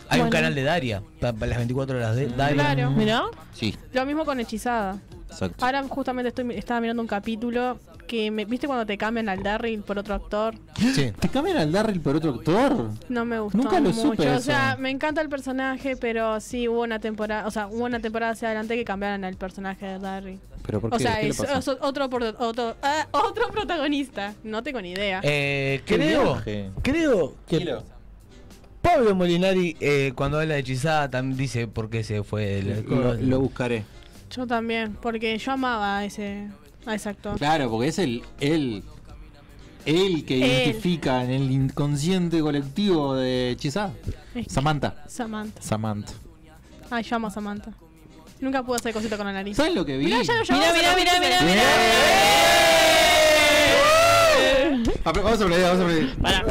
[SPEAKER 5] Hay un canal de Daria, para las 24 horas de Daria.
[SPEAKER 12] Claro.
[SPEAKER 3] Mirá.
[SPEAKER 2] Sí,
[SPEAKER 12] Lo mismo con Hechizada.
[SPEAKER 2] exacto.
[SPEAKER 12] Ahora justamente estoy estaba mirando un capítulo que me, ¿viste cuando te cambian al Daryl por otro actor?
[SPEAKER 5] Sí.
[SPEAKER 2] ¿Te cambian al Darryl por otro actor?
[SPEAKER 12] No me gustó
[SPEAKER 2] Nunca lo
[SPEAKER 12] mucho.
[SPEAKER 2] supe
[SPEAKER 12] O
[SPEAKER 2] eso.
[SPEAKER 12] sea, me encanta el personaje, pero sí hubo una temporada, o sea, hubo una temporada hacia adelante que cambiaron al personaje de Daryl.
[SPEAKER 2] ¿Pero por
[SPEAKER 12] O
[SPEAKER 2] qué?
[SPEAKER 12] sea,
[SPEAKER 2] ¿Qué le
[SPEAKER 12] es,
[SPEAKER 2] pasó?
[SPEAKER 12] es otro, otro, ah, otro protagonista. No tengo ni idea.
[SPEAKER 5] Eh, creo, creo que
[SPEAKER 2] Kilo.
[SPEAKER 5] Pablo Molinari, eh, cuando habla de hechizada, también dice por qué se fue del.
[SPEAKER 2] Lo, lo buscaré.
[SPEAKER 12] Yo también, porque yo amaba a ese, actor.
[SPEAKER 2] Claro, porque es el. Él. Él que
[SPEAKER 12] Él.
[SPEAKER 2] identifica en el inconsciente colectivo de.
[SPEAKER 12] Es-
[SPEAKER 2] Samantha.
[SPEAKER 12] Samantha.
[SPEAKER 2] Samantha.
[SPEAKER 12] Ay, yo amo a Samantha. Nunca pude hacer cosita con la nariz.
[SPEAKER 2] ¿Sabes lo que vi?
[SPEAKER 12] Mirá, ya lo
[SPEAKER 3] Mira,
[SPEAKER 12] llamamos
[SPEAKER 3] mira,
[SPEAKER 12] a la
[SPEAKER 3] mira, mira,
[SPEAKER 12] música.
[SPEAKER 3] mira.
[SPEAKER 2] Apre- Vamos a aplaudir, vamos a aplaudir.
[SPEAKER 3] Pará.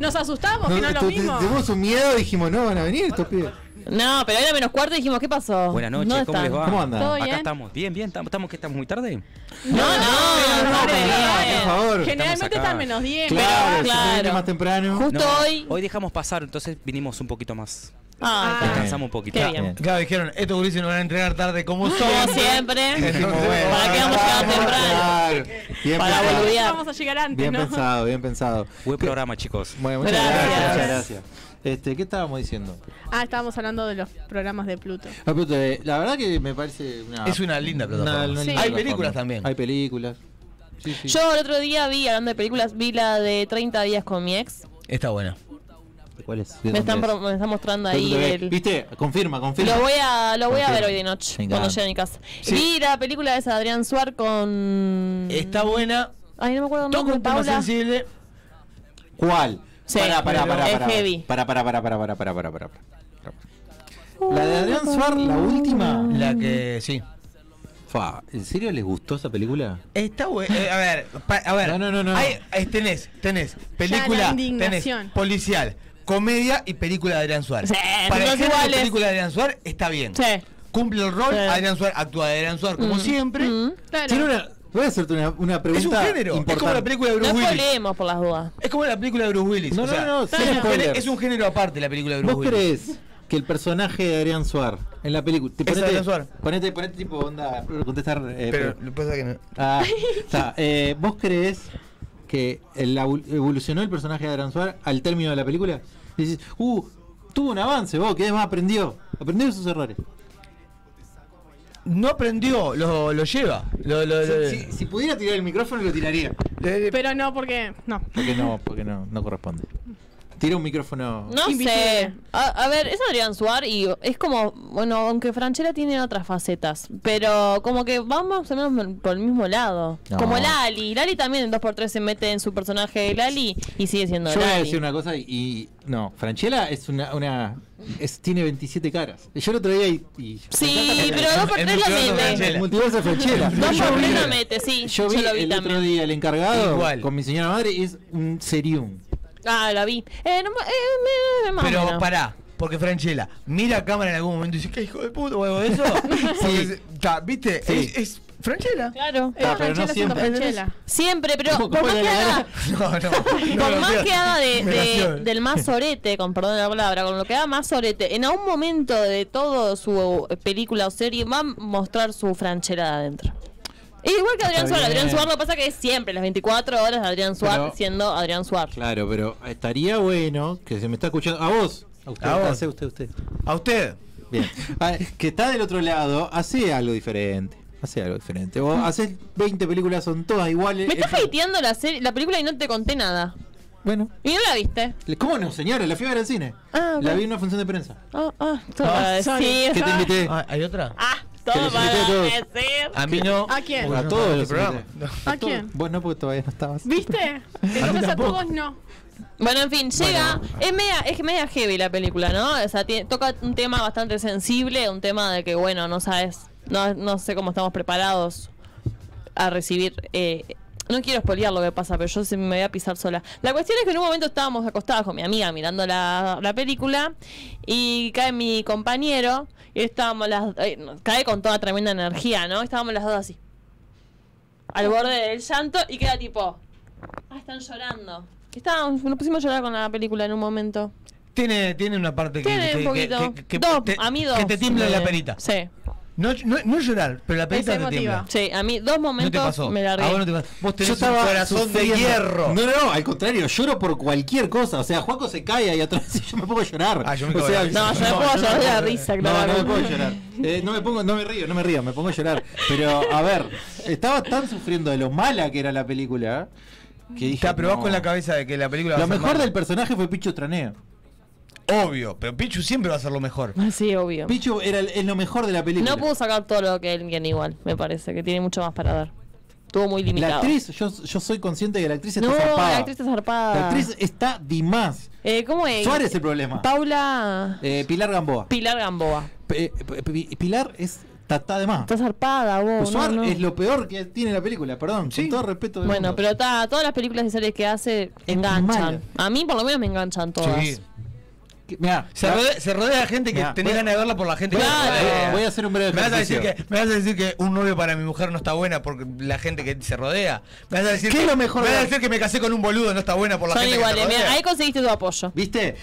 [SPEAKER 12] Nos asustamos, que no es lo mismo.
[SPEAKER 2] Tuvimos un miedo y dijimos, no van a venir estos pibes.
[SPEAKER 3] No, pero era menos cuarto y dijimos, ¿qué pasó?
[SPEAKER 14] Buenas noches,
[SPEAKER 3] ¿Dónde
[SPEAKER 14] ¿cómo
[SPEAKER 3] están?
[SPEAKER 14] les va?
[SPEAKER 2] ¿Cómo andan?
[SPEAKER 12] ¿Todo
[SPEAKER 14] Acá
[SPEAKER 12] bien?
[SPEAKER 14] estamos. Bien, bien. ¿Estamos, estamos, que estamos muy tarde?
[SPEAKER 3] No, no, no, no,
[SPEAKER 2] por
[SPEAKER 3] bien.
[SPEAKER 2] favor.
[SPEAKER 12] Generalmente están menos 10.
[SPEAKER 2] Claro,
[SPEAKER 3] claro.
[SPEAKER 2] claro. más temprano.
[SPEAKER 3] Justo
[SPEAKER 14] No,
[SPEAKER 3] hoy.
[SPEAKER 14] Hoy dejamos pasar, entonces vinimos un poquito más.
[SPEAKER 3] Ah.
[SPEAKER 14] Descansamos un poquito.
[SPEAKER 3] Qué bien.
[SPEAKER 5] Claro, dijeron, estos gurises nos van a entregar tarde como son.
[SPEAKER 3] Como siempre. ¿Para qué vamos a llegar temprano?
[SPEAKER 2] Claro. Bien
[SPEAKER 3] Para boludear.
[SPEAKER 12] Vamos a llegar antes,
[SPEAKER 2] Bien
[SPEAKER 12] ¿no?
[SPEAKER 2] pensado, bien pensado.
[SPEAKER 14] Buen programa, chicos.
[SPEAKER 2] Bueno, muchas
[SPEAKER 3] Gracias.
[SPEAKER 2] gracias. Muchas gracias. Este, ¿Qué estábamos diciendo?
[SPEAKER 12] Ah, estábamos hablando de los programas de Pluto.
[SPEAKER 2] Ah, eh, La verdad que me parece una.
[SPEAKER 5] Es una linda plataforma.
[SPEAKER 2] una
[SPEAKER 12] Sí.
[SPEAKER 2] linda
[SPEAKER 5] Hay
[SPEAKER 2] plataforma.
[SPEAKER 5] películas también.
[SPEAKER 2] Hay películas. Sí, sí.
[SPEAKER 3] Yo el otro día vi, hablando de películas, vi la de 30 días con mi ex.
[SPEAKER 5] Está buena.
[SPEAKER 2] ¿Cuál es? ¿De
[SPEAKER 3] Me están,
[SPEAKER 2] es?
[SPEAKER 3] pro- me están mostrando
[SPEAKER 2] ¿De
[SPEAKER 3] ahí el...
[SPEAKER 2] ¿Viste? Confirma, confirma.
[SPEAKER 3] Lo voy a, lo voy a ver hoy de noche, cuando llegue a mi casa.
[SPEAKER 5] Sí.
[SPEAKER 3] Vi la película de esa de Adrián Suar con...
[SPEAKER 5] Está buena.
[SPEAKER 3] Ay, no me acuerdo el
[SPEAKER 5] Toca
[SPEAKER 3] nombre,
[SPEAKER 5] un tema sensible.
[SPEAKER 2] ¿Cuál?
[SPEAKER 3] Sí,
[SPEAKER 2] para, para,
[SPEAKER 5] para,
[SPEAKER 2] para,
[SPEAKER 3] es
[SPEAKER 2] para,
[SPEAKER 3] heavy.
[SPEAKER 2] Para, para, para, para, para, para, para, para. La de Adrián Suar, la última.
[SPEAKER 5] La que, sí.
[SPEAKER 2] Fa, ¿en serio les gustó esa película?
[SPEAKER 5] Está bueno. Eh, a ver, pa- a ver.
[SPEAKER 2] No, no, no, no.
[SPEAKER 5] Hay, eh, tenés, tenés, película, tenés, policial, comedia y película de Adrián Suárez.
[SPEAKER 3] Sí,
[SPEAKER 5] Para el
[SPEAKER 3] son
[SPEAKER 5] género película de Adrián Suárez está bien.
[SPEAKER 3] Sí.
[SPEAKER 5] Cumple el rol,
[SPEAKER 3] Sí.
[SPEAKER 5] Adrián Suárez actúa de Adrián Suárez como siempre.
[SPEAKER 12] Claro.
[SPEAKER 2] Tiene una, Voy a hacerte una, una
[SPEAKER 5] Es un
[SPEAKER 2] pregunta.
[SPEAKER 5] género, es como la película de Bruce
[SPEAKER 3] No
[SPEAKER 5] Willis.
[SPEAKER 3] por las dudas.
[SPEAKER 5] Es como la película de Bruce Willis.
[SPEAKER 2] No,
[SPEAKER 5] o
[SPEAKER 2] no,
[SPEAKER 5] sea,
[SPEAKER 2] no,
[SPEAKER 5] es, un género,
[SPEAKER 2] spoiler.
[SPEAKER 5] es un género aparte la película de Bruce
[SPEAKER 2] ¿Vos
[SPEAKER 5] Willis.
[SPEAKER 2] crees que el personaje de Adrián Suar en la película. te- Ponete,
[SPEAKER 5] Adrián Suar.
[SPEAKER 2] ponete, ponete tipo onda. Contestar. eh,
[SPEAKER 5] Pero
[SPEAKER 2] pero-
[SPEAKER 5] lo que pasa es que no.
[SPEAKER 2] Ah, está. Eh, ¿Vos crees que el- evolucionó el personaje de Adrián Suar al término de la película? Dices, uh, tuvo un avance, vos, que más aprendió. Aprendió de sus errores.
[SPEAKER 5] No aprendió, lo, lo lleva. Lo, lo- lo-
[SPEAKER 2] Si, si pudiera tirar el micrófono, lo tiraría.
[SPEAKER 12] Pero no, porque. No.
[SPEAKER 2] Porque no, porque no, no corresponde. Tira un micrófono.
[SPEAKER 3] No sé. A, a ver, es Adrián Suar y es como, bueno, aunque Franchella tiene otras facetas, pero como que vamos o menos por el mismo lado.
[SPEAKER 2] No.
[SPEAKER 3] Como Lali. Lali también en 2x3 se mete en su personaje de Lali y sigue siendo
[SPEAKER 2] Yo voy a
[SPEAKER 3] Lali.
[SPEAKER 2] decir una cosa y, y- no, Franchella es una, una es, tiene 27 caras. Yo el otro día y, y-
[SPEAKER 3] Sí, pero 2x3 lo mete.
[SPEAKER 2] El multiverso de Franchella.
[SPEAKER 3] 2x3 lo mete, sí.
[SPEAKER 2] Yo vi
[SPEAKER 3] lo vi
[SPEAKER 2] el otro
[SPEAKER 3] también.
[SPEAKER 2] día el encargado
[SPEAKER 5] Igual.
[SPEAKER 2] con mi señora madre y es un serium.
[SPEAKER 3] Ah, la vi. Eh, no, eh, más o
[SPEAKER 5] Pero
[SPEAKER 3] menos.
[SPEAKER 5] pará, porque Franchella mira a cámara en algún momento y dice, ¿qué hijo de puta o algo de eso? Porque se- ta, ¿Viste?
[SPEAKER 2] Sí.
[SPEAKER 5] Es, es Franchella.
[SPEAKER 3] Claro.
[SPEAKER 2] Ah, pero no siempre.
[SPEAKER 3] Siempre, pero
[SPEAKER 2] ¿Cómo-
[SPEAKER 3] por más que haga,
[SPEAKER 5] No, no. no
[SPEAKER 3] por más que haga de, del más sorete, con perdón de la palabra, con lo que haga más sorete, en algún momento de todo su película o serie va a mostrar su franchera de adentro. Es igual que Adrián Suárez. Adrián. Suárez lo que pasa que es siempre, las 24 horas de Adrián Suárez siendo Adrián Suárez.
[SPEAKER 2] Claro, pero estaría bueno que se me está escuchando. A vos. A usted.
[SPEAKER 5] A vos.
[SPEAKER 2] Hace usted, usted.
[SPEAKER 5] A usted.
[SPEAKER 2] Bien. Ah, que está del otro lado, hace algo diferente. Hace algo diferente. Vos haces 20 películas, son todas iguales.
[SPEAKER 3] Me estás
[SPEAKER 2] Es-
[SPEAKER 3] hateando la serie, la película y no te conté nada.
[SPEAKER 2] Bueno.
[SPEAKER 3] ¿Y no la viste?
[SPEAKER 2] ¿Cómo no, señora? La fui a ver al cine.
[SPEAKER 3] Ah,
[SPEAKER 2] La vi en una función de prensa.
[SPEAKER 3] Ah, ah, todo
[SPEAKER 5] Ah,
[SPEAKER 3] decir.
[SPEAKER 2] ¿Qué te invité?
[SPEAKER 5] Ah, ¿Hay otra?
[SPEAKER 3] Ah, todo para decir.
[SPEAKER 5] A mí no.
[SPEAKER 12] ¿A quién?
[SPEAKER 2] A todos
[SPEAKER 5] no
[SPEAKER 2] los
[SPEAKER 5] estaba en este
[SPEAKER 2] invité.
[SPEAKER 5] programa.
[SPEAKER 12] ¿A quién?
[SPEAKER 2] Vos no, porque todavía no estabas.
[SPEAKER 12] ¿Viste? Entonces a todos no.
[SPEAKER 3] Bueno, en fin, llega. Es media, es media heavy la película, ¿no? O sea, tiene- toca un tema bastante sensible, un tema de que, bueno, no sabes, no, no sé cómo estamos preparados a recibir. eh, no quiero spoilear lo que pasa, pero yo se me voy a pisar sola. La cuestión es que en un momento estábamos acostadas con mi amiga mirando la, la película y cae mi compañero y estábamos las. eh, cae con toda tremenda energía, ¿no? Estábamos las dos así. Al borde del llanto y queda tipo. Ah, están llorando. Estábamos, nos pusimos a llorar con la película en un momento.
[SPEAKER 5] Tiene, tiene una parte que,
[SPEAKER 3] Tiene un poquito.
[SPEAKER 5] que- que
[SPEAKER 3] Dos,
[SPEAKER 5] te,
[SPEAKER 3] a mí dos.
[SPEAKER 5] que te tiembla la perita.
[SPEAKER 3] Sí.
[SPEAKER 5] No, no, no llorar, pero la perita
[SPEAKER 12] Es
[SPEAKER 5] te tiembla.
[SPEAKER 3] Sí, a mí dos
[SPEAKER 5] No te
[SPEAKER 3] momentos
[SPEAKER 5] pasó.
[SPEAKER 3] me largué.
[SPEAKER 5] A vos no te pasó. Vos tenés
[SPEAKER 2] Yo estaba
[SPEAKER 5] un corazón de hierro.
[SPEAKER 2] No, no, al contrario, lloro por cualquier cosa. O sea, Juaco se cae ahí atrás y yo me pongo a llorar.
[SPEAKER 5] Ah, yo me
[SPEAKER 2] o
[SPEAKER 5] cago
[SPEAKER 2] sea,
[SPEAKER 5] de la
[SPEAKER 3] No, yo me pongo a llorar de la risa,
[SPEAKER 2] No,
[SPEAKER 3] claro.
[SPEAKER 2] no me puedo llorar. Eh, no me pongo, no me río, no me río, me pongo a llorar. Pero, a ver, estaba tan sufriendo de lo mala que era la película que dije.
[SPEAKER 5] Vas
[SPEAKER 2] no.
[SPEAKER 5] con la cabeza de que la película va
[SPEAKER 2] Lo
[SPEAKER 5] a ser
[SPEAKER 2] mejor del personaje fue Pichu Traneo.
[SPEAKER 5] Obvio, pero Pichu siempre va a ser lo mejor.
[SPEAKER 3] Ah, Sí, obvio.
[SPEAKER 2] Pichu era el- es lo mejor de la película.
[SPEAKER 3] No pudo sacar todo lo que él tiene igual, me parece, que tiene mucho más para dar. Estuvo muy limitado.
[SPEAKER 2] La actriz, yo, yo soy consciente de que la actriz está
[SPEAKER 3] no,
[SPEAKER 2] zarpada.
[SPEAKER 3] la actriz está zarpada.
[SPEAKER 2] La actriz está de más.
[SPEAKER 3] Eh, ¿Cómo es?
[SPEAKER 2] Suárez es el problema.
[SPEAKER 3] Paula
[SPEAKER 2] Eh, Pilar Gamboa.
[SPEAKER 3] Pilar Gamboa.
[SPEAKER 2] P- P- P- Pilar es tatá de más.
[SPEAKER 3] Está zarpada, vos.
[SPEAKER 2] Pues
[SPEAKER 3] no,
[SPEAKER 2] Suar
[SPEAKER 3] no.
[SPEAKER 2] es lo peor que tiene la película, perdón. Con todo respeto. del
[SPEAKER 3] Bueno,
[SPEAKER 2] mundo.
[SPEAKER 3] pero está, todas las películas y series que hace enganchan. A mí por lo menos me enganchan todas.
[SPEAKER 5] Sí.
[SPEAKER 2] Mirá,
[SPEAKER 5] Se rodea, se rodea de gente que
[SPEAKER 2] Mirá,
[SPEAKER 5] tenés
[SPEAKER 2] voy
[SPEAKER 5] ganas de verla por la gente
[SPEAKER 2] voy
[SPEAKER 5] que
[SPEAKER 2] voy a hacer un breve
[SPEAKER 5] me vas, a decir
[SPEAKER 2] ejercicio.
[SPEAKER 5] que, me vas a decir que un novio para mi mujer no está buena porque la gente que se rodea. Me vas a decir
[SPEAKER 2] ¿Qué
[SPEAKER 5] que,
[SPEAKER 2] es lo mejor
[SPEAKER 5] me vas a
[SPEAKER 2] de-
[SPEAKER 5] decir que me casé con un boludo no está buena por la
[SPEAKER 3] Son
[SPEAKER 5] gente
[SPEAKER 3] iguales.
[SPEAKER 5] que
[SPEAKER 3] Mira,
[SPEAKER 5] rodea.
[SPEAKER 3] ahí conseguiste tu apoyo.
[SPEAKER 2] ¿Viste?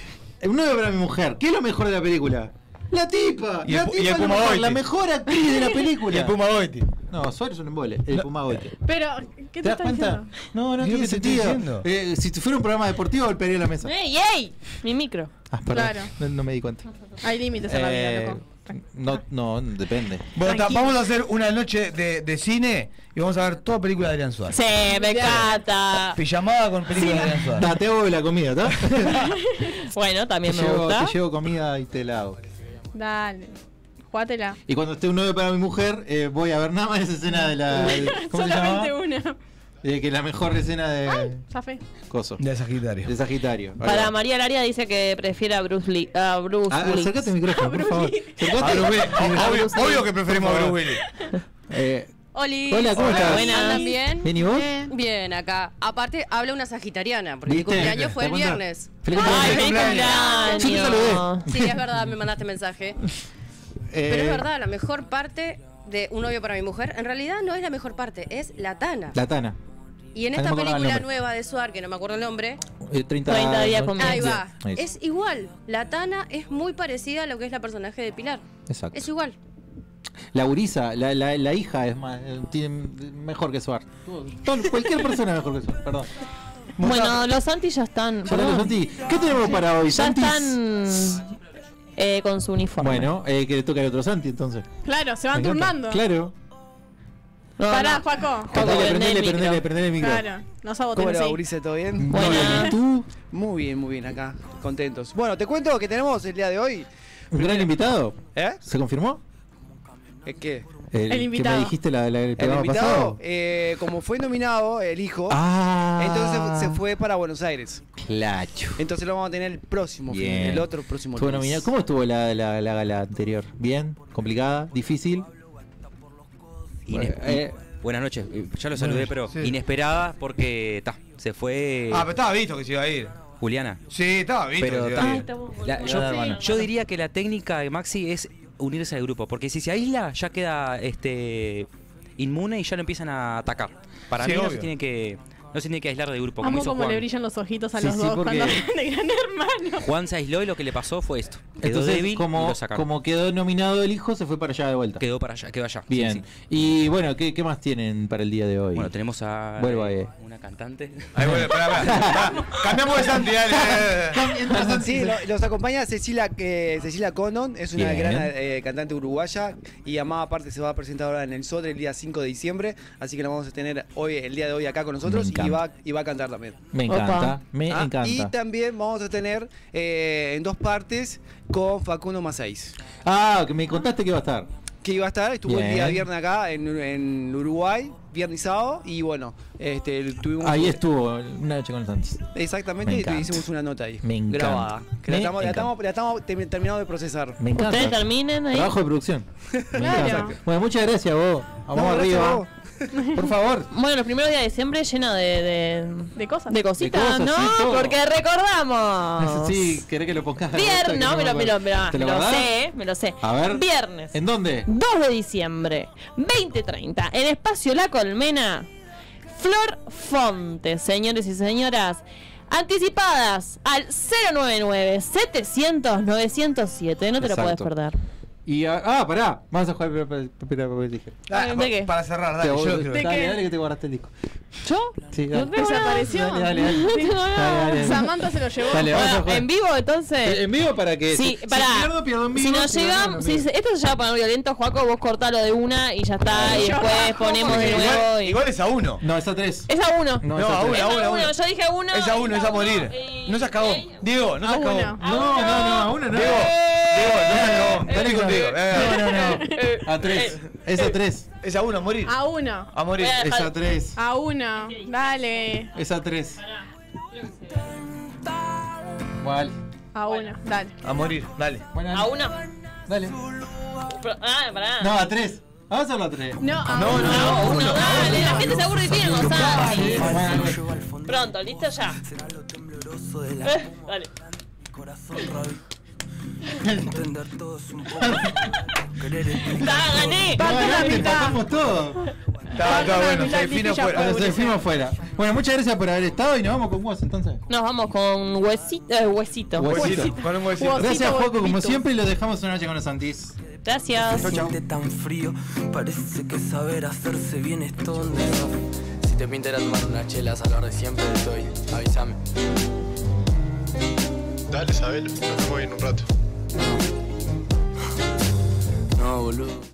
[SPEAKER 2] Un novio para mi mujer. ¿Qué es lo mejor de la película? La tipa.
[SPEAKER 5] Y el
[SPEAKER 2] la tipa
[SPEAKER 5] y el Puma
[SPEAKER 2] mejor, la mejor actriz de la película.
[SPEAKER 5] Y el Puma Goiti.
[SPEAKER 2] No, Suárez es un embole. El Puma Goiti.
[SPEAKER 12] Pero, ¿qué te,
[SPEAKER 2] ¿Te das
[SPEAKER 12] estás
[SPEAKER 2] cuenta?
[SPEAKER 12] diciendo?
[SPEAKER 2] No, no tiene sentido.
[SPEAKER 5] diciendo.
[SPEAKER 2] Eh, si fuera un programa deportivo, golpearía la mesa.
[SPEAKER 3] ¡Ey, ey! Mi micro.
[SPEAKER 2] Ah, perdón.
[SPEAKER 12] Claro.
[SPEAKER 2] No, no me di cuenta.
[SPEAKER 12] Hay límites en la vida,
[SPEAKER 2] Eh,
[SPEAKER 12] loco.
[SPEAKER 2] no, no, depende.
[SPEAKER 5] Bueno, ta- vamos a hacer una noche de, de cine y vamos a ver toda película de Adrián Suárez.
[SPEAKER 3] Sí, me encanta.
[SPEAKER 5] Pijamada con película de Adrián Suárez.
[SPEAKER 2] Te hago la comida, ¿está?
[SPEAKER 3] Bueno,
[SPEAKER 2] te,
[SPEAKER 3] también me
[SPEAKER 2] llevo,
[SPEAKER 3] gusta.
[SPEAKER 2] te llevo comida y te la hago.
[SPEAKER 12] Dale. Jugátela.
[SPEAKER 2] Y cuando esté un novio para mi mujer, eh, voy a ver nada más esa escena de la. de- ¿Cómo se llama?
[SPEAKER 12] Solamente una.
[SPEAKER 2] De que la mejor escena de.
[SPEAKER 12] Zafé.
[SPEAKER 2] Coso.
[SPEAKER 5] De Sagitario.
[SPEAKER 2] De Sagitario. Ahí
[SPEAKER 3] Para
[SPEAKER 2] va.
[SPEAKER 3] María Laria dice que prefiere a Bruce Lee. A Bruce
[SPEAKER 2] Ah,
[SPEAKER 3] Willis.
[SPEAKER 2] acércate al micrófono, por favor. Acercate.
[SPEAKER 5] A Bruce Willis. Obvio, obvio que preferimos a Bruce Willis.
[SPEAKER 2] Eh,
[SPEAKER 15] Oli.
[SPEAKER 2] Hola, ¿cómo estás?
[SPEAKER 3] Buenas.
[SPEAKER 15] ¿Andan bien?
[SPEAKER 2] ¿Bien y vos?
[SPEAKER 15] Bien, acá. Aparte, habla una sagitariana, porque mi cumpleaños fue
[SPEAKER 2] ¿Te
[SPEAKER 15] el viernes.
[SPEAKER 2] Feliz
[SPEAKER 3] Ay,
[SPEAKER 2] cumpleaños.
[SPEAKER 3] feliz
[SPEAKER 2] Sí,
[SPEAKER 3] cumpleaños.
[SPEAKER 2] saludé.
[SPEAKER 15] Sí, es verdad, me mandaste mensaje. Pero
[SPEAKER 2] Eh,
[SPEAKER 15] es verdad, la mejor parte de Un novio para mi mujer, en realidad no es la mejor parte, es la Tana.
[SPEAKER 2] La Tana.
[SPEAKER 15] Y en
[SPEAKER 2] no
[SPEAKER 15] esta película nueva de Suar, que no me acuerdo el nombre,
[SPEAKER 2] Eh, 30,
[SPEAKER 3] 30 días con
[SPEAKER 15] ahí va. Es igual. La Tana es muy parecida a lo que es la personaje de Pilar.
[SPEAKER 2] Exacto.
[SPEAKER 15] Es igual.
[SPEAKER 2] La Urisa, la, la, la hija es más, eh, tiene mejor que Suar. Cualquier persona es mejor que Suar, perdón.
[SPEAKER 3] Bueno, los Santi ya están.
[SPEAKER 2] Ya
[SPEAKER 3] perdón.
[SPEAKER 2] Santi. ¿Qué tenemos para hoy,
[SPEAKER 3] Ya
[SPEAKER 2] Santis?
[SPEAKER 3] están eh, con su uniforme.
[SPEAKER 2] Bueno, eh, que le toca al otro Santi entonces.
[SPEAKER 12] Claro, se van
[SPEAKER 2] Me encanta.
[SPEAKER 12] turnando.
[SPEAKER 2] Claro.
[SPEAKER 12] Pará, Juaco.
[SPEAKER 2] Prendele, prendele, prendele, prendele el micro.
[SPEAKER 12] Claro, no saboten
[SPEAKER 4] ¿Cómo le. Ulises? ¿Todo bien?
[SPEAKER 2] Muy bien, ¿y tú?
[SPEAKER 4] Muy bien, muy bien, acá, contentos. Bueno, te cuento que tenemos el día de hoy.
[SPEAKER 2] ¿Un gran invitado?
[SPEAKER 4] ¿Eh?
[SPEAKER 2] ¿Se confirmó?
[SPEAKER 4] ¿Es qué?
[SPEAKER 2] El,
[SPEAKER 12] El invitado.
[SPEAKER 2] Que me dijiste la, la- el
[SPEAKER 4] El invitado,
[SPEAKER 2] pasado.
[SPEAKER 4] eh, como fue nominado el hijo,
[SPEAKER 2] Ah.
[SPEAKER 4] entonces se fue para Buenos Aires.
[SPEAKER 2] Clacho.
[SPEAKER 4] Entonces lo vamos a tener el próximo fin, el otro próximo
[SPEAKER 2] Estuvo nominado. ¿Cómo estuvo la, la, la gala anterior? ¿Bien? ¿Complicada? ¿Difícil? Eh,
[SPEAKER 14] Buenas noches, ya lo saludé, pero
[SPEAKER 5] sí.
[SPEAKER 14] inesperada porque ta, se fue
[SPEAKER 5] Ah, pero estaba visto que se iba a ir.
[SPEAKER 14] Juliana.
[SPEAKER 5] Sí, estaba visto
[SPEAKER 14] Pero
[SPEAKER 5] que se iba
[SPEAKER 14] ta,
[SPEAKER 5] a ir.
[SPEAKER 14] la-
[SPEAKER 2] Sí.
[SPEAKER 14] yo, yo diría que la técnica de Maxi es unirse al grupo, porque si se aísla ya queda este inmune y ya lo empiezan a atacar. Para
[SPEAKER 5] Sí,
[SPEAKER 14] mí no se tiene que no se tiene que aislar del grupo, como
[SPEAKER 12] Amo
[SPEAKER 14] hizo
[SPEAKER 12] como
[SPEAKER 14] Juan.
[SPEAKER 12] le brillan los ojitos a
[SPEAKER 2] Sí,
[SPEAKER 12] los
[SPEAKER 2] sí,
[SPEAKER 12] dos
[SPEAKER 2] porque-
[SPEAKER 12] cuando de gran hermano.
[SPEAKER 14] Juan se aisló y lo que le pasó fue esto. Quedó
[SPEAKER 2] Entonces,
[SPEAKER 14] débil y
[SPEAKER 2] como,
[SPEAKER 14] lo sacaron.
[SPEAKER 2] como quedó nominado el hijo, se fue para allá de vuelta.
[SPEAKER 14] Quedó para allá, quedó allá. sí,
[SPEAKER 2] Bien.
[SPEAKER 14] sí.
[SPEAKER 2] Y bueno, ¿qué, qué más tienen para el día de hoy?
[SPEAKER 14] Bueno, tenemos a
[SPEAKER 2] Vuelvo
[SPEAKER 14] eh,
[SPEAKER 2] ahí.
[SPEAKER 14] una cantante.
[SPEAKER 5] Ahí vuelve, pará, pará, pará. Cambiamos de Santi, dale, dale, dale.
[SPEAKER 4] Sí, lo- los acompaña Cecilia, eh, Cecilia Conon, es una
[SPEAKER 2] Bien.
[SPEAKER 4] gran eh, cantante uruguaya y Amada aparte se va a presentar ahora en el Sodre el día 5 de diciembre, así que la vamos a tener hoy el día de hoy acá con nosotros
[SPEAKER 2] Me
[SPEAKER 4] y va, y va a cantar también.
[SPEAKER 2] Me encanta, me
[SPEAKER 4] Ah,
[SPEAKER 2] encanta.
[SPEAKER 4] Y también vamos a tener eh, en dos partes con Facundo Masáis.
[SPEAKER 2] Ah, que me contaste que iba a estar.
[SPEAKER 4] Que iba a estar, estuvo el día viernes acá en, en Uruguay, viernes y sábado, y bueno, este, tuvimos...
[SPEAKER 2] Ahí estuvo, una noche con los Santos.
[SPEAKER 4] Exactamente,
[SPEAKER 2] Me
[SPEAKER 4] y hicimos una nota ahí,
[SPEAKER 2] Me encanta.
[SPEAKER 4] grabada. Que la estamos, la estamos, la estamos termi- terminando de procesar.
[SPEAKER 2] Me encanta.
[SPEAKER 3] Ustedes terminen ahí.
[SPEAKER 2] Trabajo de producción. Me
[SPEAKER 12] Claro.
[SPEAKER 2] encanta. Bueno, muchas gracias vos. Vamos
[SPEAKER 4] No, gracias a
[SPEAKER 2] arriba.
[SPEAKER 4] vos.
[SPEAKER 2] Por favor.
[SPEAKER 3] Bueno, los primeros días de diciembre lleno de, de,
[SPEAKER 12] De cosas.
[SPEAKER 3] de cositas,
[SPEAKER 2] De cosas,
[SPEAKER 3] ¿no?
[SPEAKER 2] sí.
[SPEAKER 3] Porque recordamos.
[SPEAKER 2] Sí, ¿querés que lo pongas?
[SPEAKER 3] Viernes, no, me lo, me lo, me lo-
[SPEAKER 2] ¿Te lo
[SPEAKER 3] me lo sé, me lo sé.
[SPEAKER 2] A ver.
[SPEAKER 3] Viernes.
[SPEAKER 2] ¿En dónde?
[SPEAKER 3] 2 de diciembre, 2030, en Espacio La Colmena, Flor Fonte, señores y señoras. Anticipadas al 099-700-907. No te lo puedes
[SPEAKER 2] Exacto.
[SPEAKER 3] perder.
[SPEAKER 2] Y, ah, ah, pará. Vamos a jugar papel, papel, papel, papel, tijera.
[SPEAKER 5] Ah,
[SPEAKER 3] ¿De qué?
[SPEAKER 5] Para cerrar, dale, yo quiero-
[SPEAKER 2] dale, dale que te guardaste el disco.
[SPEAKER 3] ¿Yo?
[SPEAKER 2] Sí, dale.
[SPEAKER 12] Desapareció.
[SPEAKER 2] Dale, dale, dale.
[SPEAKER 3] No tengo
[SPEAKER 2] Dale,
[SPEAKER 3] nada.
[SPEAKER 2] dale.
[SPEAKER 12] Samantha se lo llevó.
[SPEAKER 2] Dale, vamos a
[SPEAKER 3] Bueno,
[SPEAKER 2] jugar.
[SPEAKER 3] en vivo entonces.
[SPEAKER 2] En vivo para que.
[SPEAKER 3] Sí,
[SPEAKER 2] si,
[SPEAKER 3] pará.
[SPEAKER 2] Si pierdo, pierdo en vivo.
[SPEAKER 3] Si nos llegamos, si esto se llama poner violento, Juaco, vos cortalo de una y ya está, y después ponemos de nuevo.
[SPEAKER 5] Igual,
[SPEAKER 3] y-
[SPEAKER 5] igual es a uno.
[SPEAKER 2] No, es a tres.
[SPEAKER 3] Es a uno.
[SPEAKER 2] No,
[SPEAKER 5] a
[SPEAKER 2] a
[SPEAKER 5] uno, a uno, a uno.
[SPEAKER 3] Yo dije uno.
[SPEAKER 5] Es a uno, es a morir. No se acabó.
[SPEAKER 3] y-
[SPEAKER 5] Diego, no se
[SPEAKER 12] A
[SPEAKER 5] acabó.
[SPEAKER 2] No, no, no, a uno no.
[SPEAKER 5] Diego, Diego, no se acabó. Dale contigo.
[SPEAKER 2] No, no, no.
[SPEAKER 3] Eh,
[SPEAKER 2] A tres. Es a tres.
[SPEAKER 5] Es a uno, a morir.
[SPEAKER 12] A uno.
[SPEAKER 5] A morir.
[SPEAKER 2] Es a tres.
[SPEAKER 12] A uno. Dale.
[SPEAKER 2] Es a tres. Vale.
[SPEAKER 12] A uno. Dale.
[SPEAKER 5] A morir, dale.
[SPEAKER 3] A uno.
[SPEAKER 2] Dale.
[SPEAKER 3] Ah, pará.
[SPEAKER 2] No, a tres. Vamos a hacerlo a tres.
[SPEAKER 12] No, a
[SPEAKER 5] No,
[SPEAKER 12] uno.
[SPEAKER 5] no,
[SPEAKER 3] A
[SPEAKER 5] no.
[SPEAKER 3] uno, dale, la gente se aburre y tiene
[SPEAKER 2] bueno,
[SPEAKER 3] Pronto, listo ya. Eh, dale. Da, gané.
[SPEAKER 12] Falta
[SPEAKER 2] No,
[SPEAKER 12] la
[SPEAKER 2] no, que
[SPEAKER 12] mitad.
[SPEAKER 2] todo.
[SPEAKER 5] Está, está bueno, se
[SPEAKER 12] ya
[SPEAKER 5] fuera.
[SPEAKER 2] Se fuera. Bueno, muchas gracias por haber estado y nos vamos con vos entonces.
[SPEAKER 3] Nos vamos con huesito. eh, huesito.
[SPEAKER 2] Huesito.
[SPEAKER 5] Con un huesito.
[SPEAKER 12] Huesito.
[SPEAKER 2] Gracias, Juaco, como siempre, y lo dejamos una noche con los Santis.
[SPEAKER 3] Gracias.
[SPEAKER 2] Chau.
[SPEAKER 1] siente tan frío, parece que saber hacerse bien es donde no. Si te pinta tomar unas chelas a la hora de siempre estoy, avísame.
[SPEAKER 16] Dale, Isabel, nos vemos en un rato.
[SPEAKER 1] No, boludo.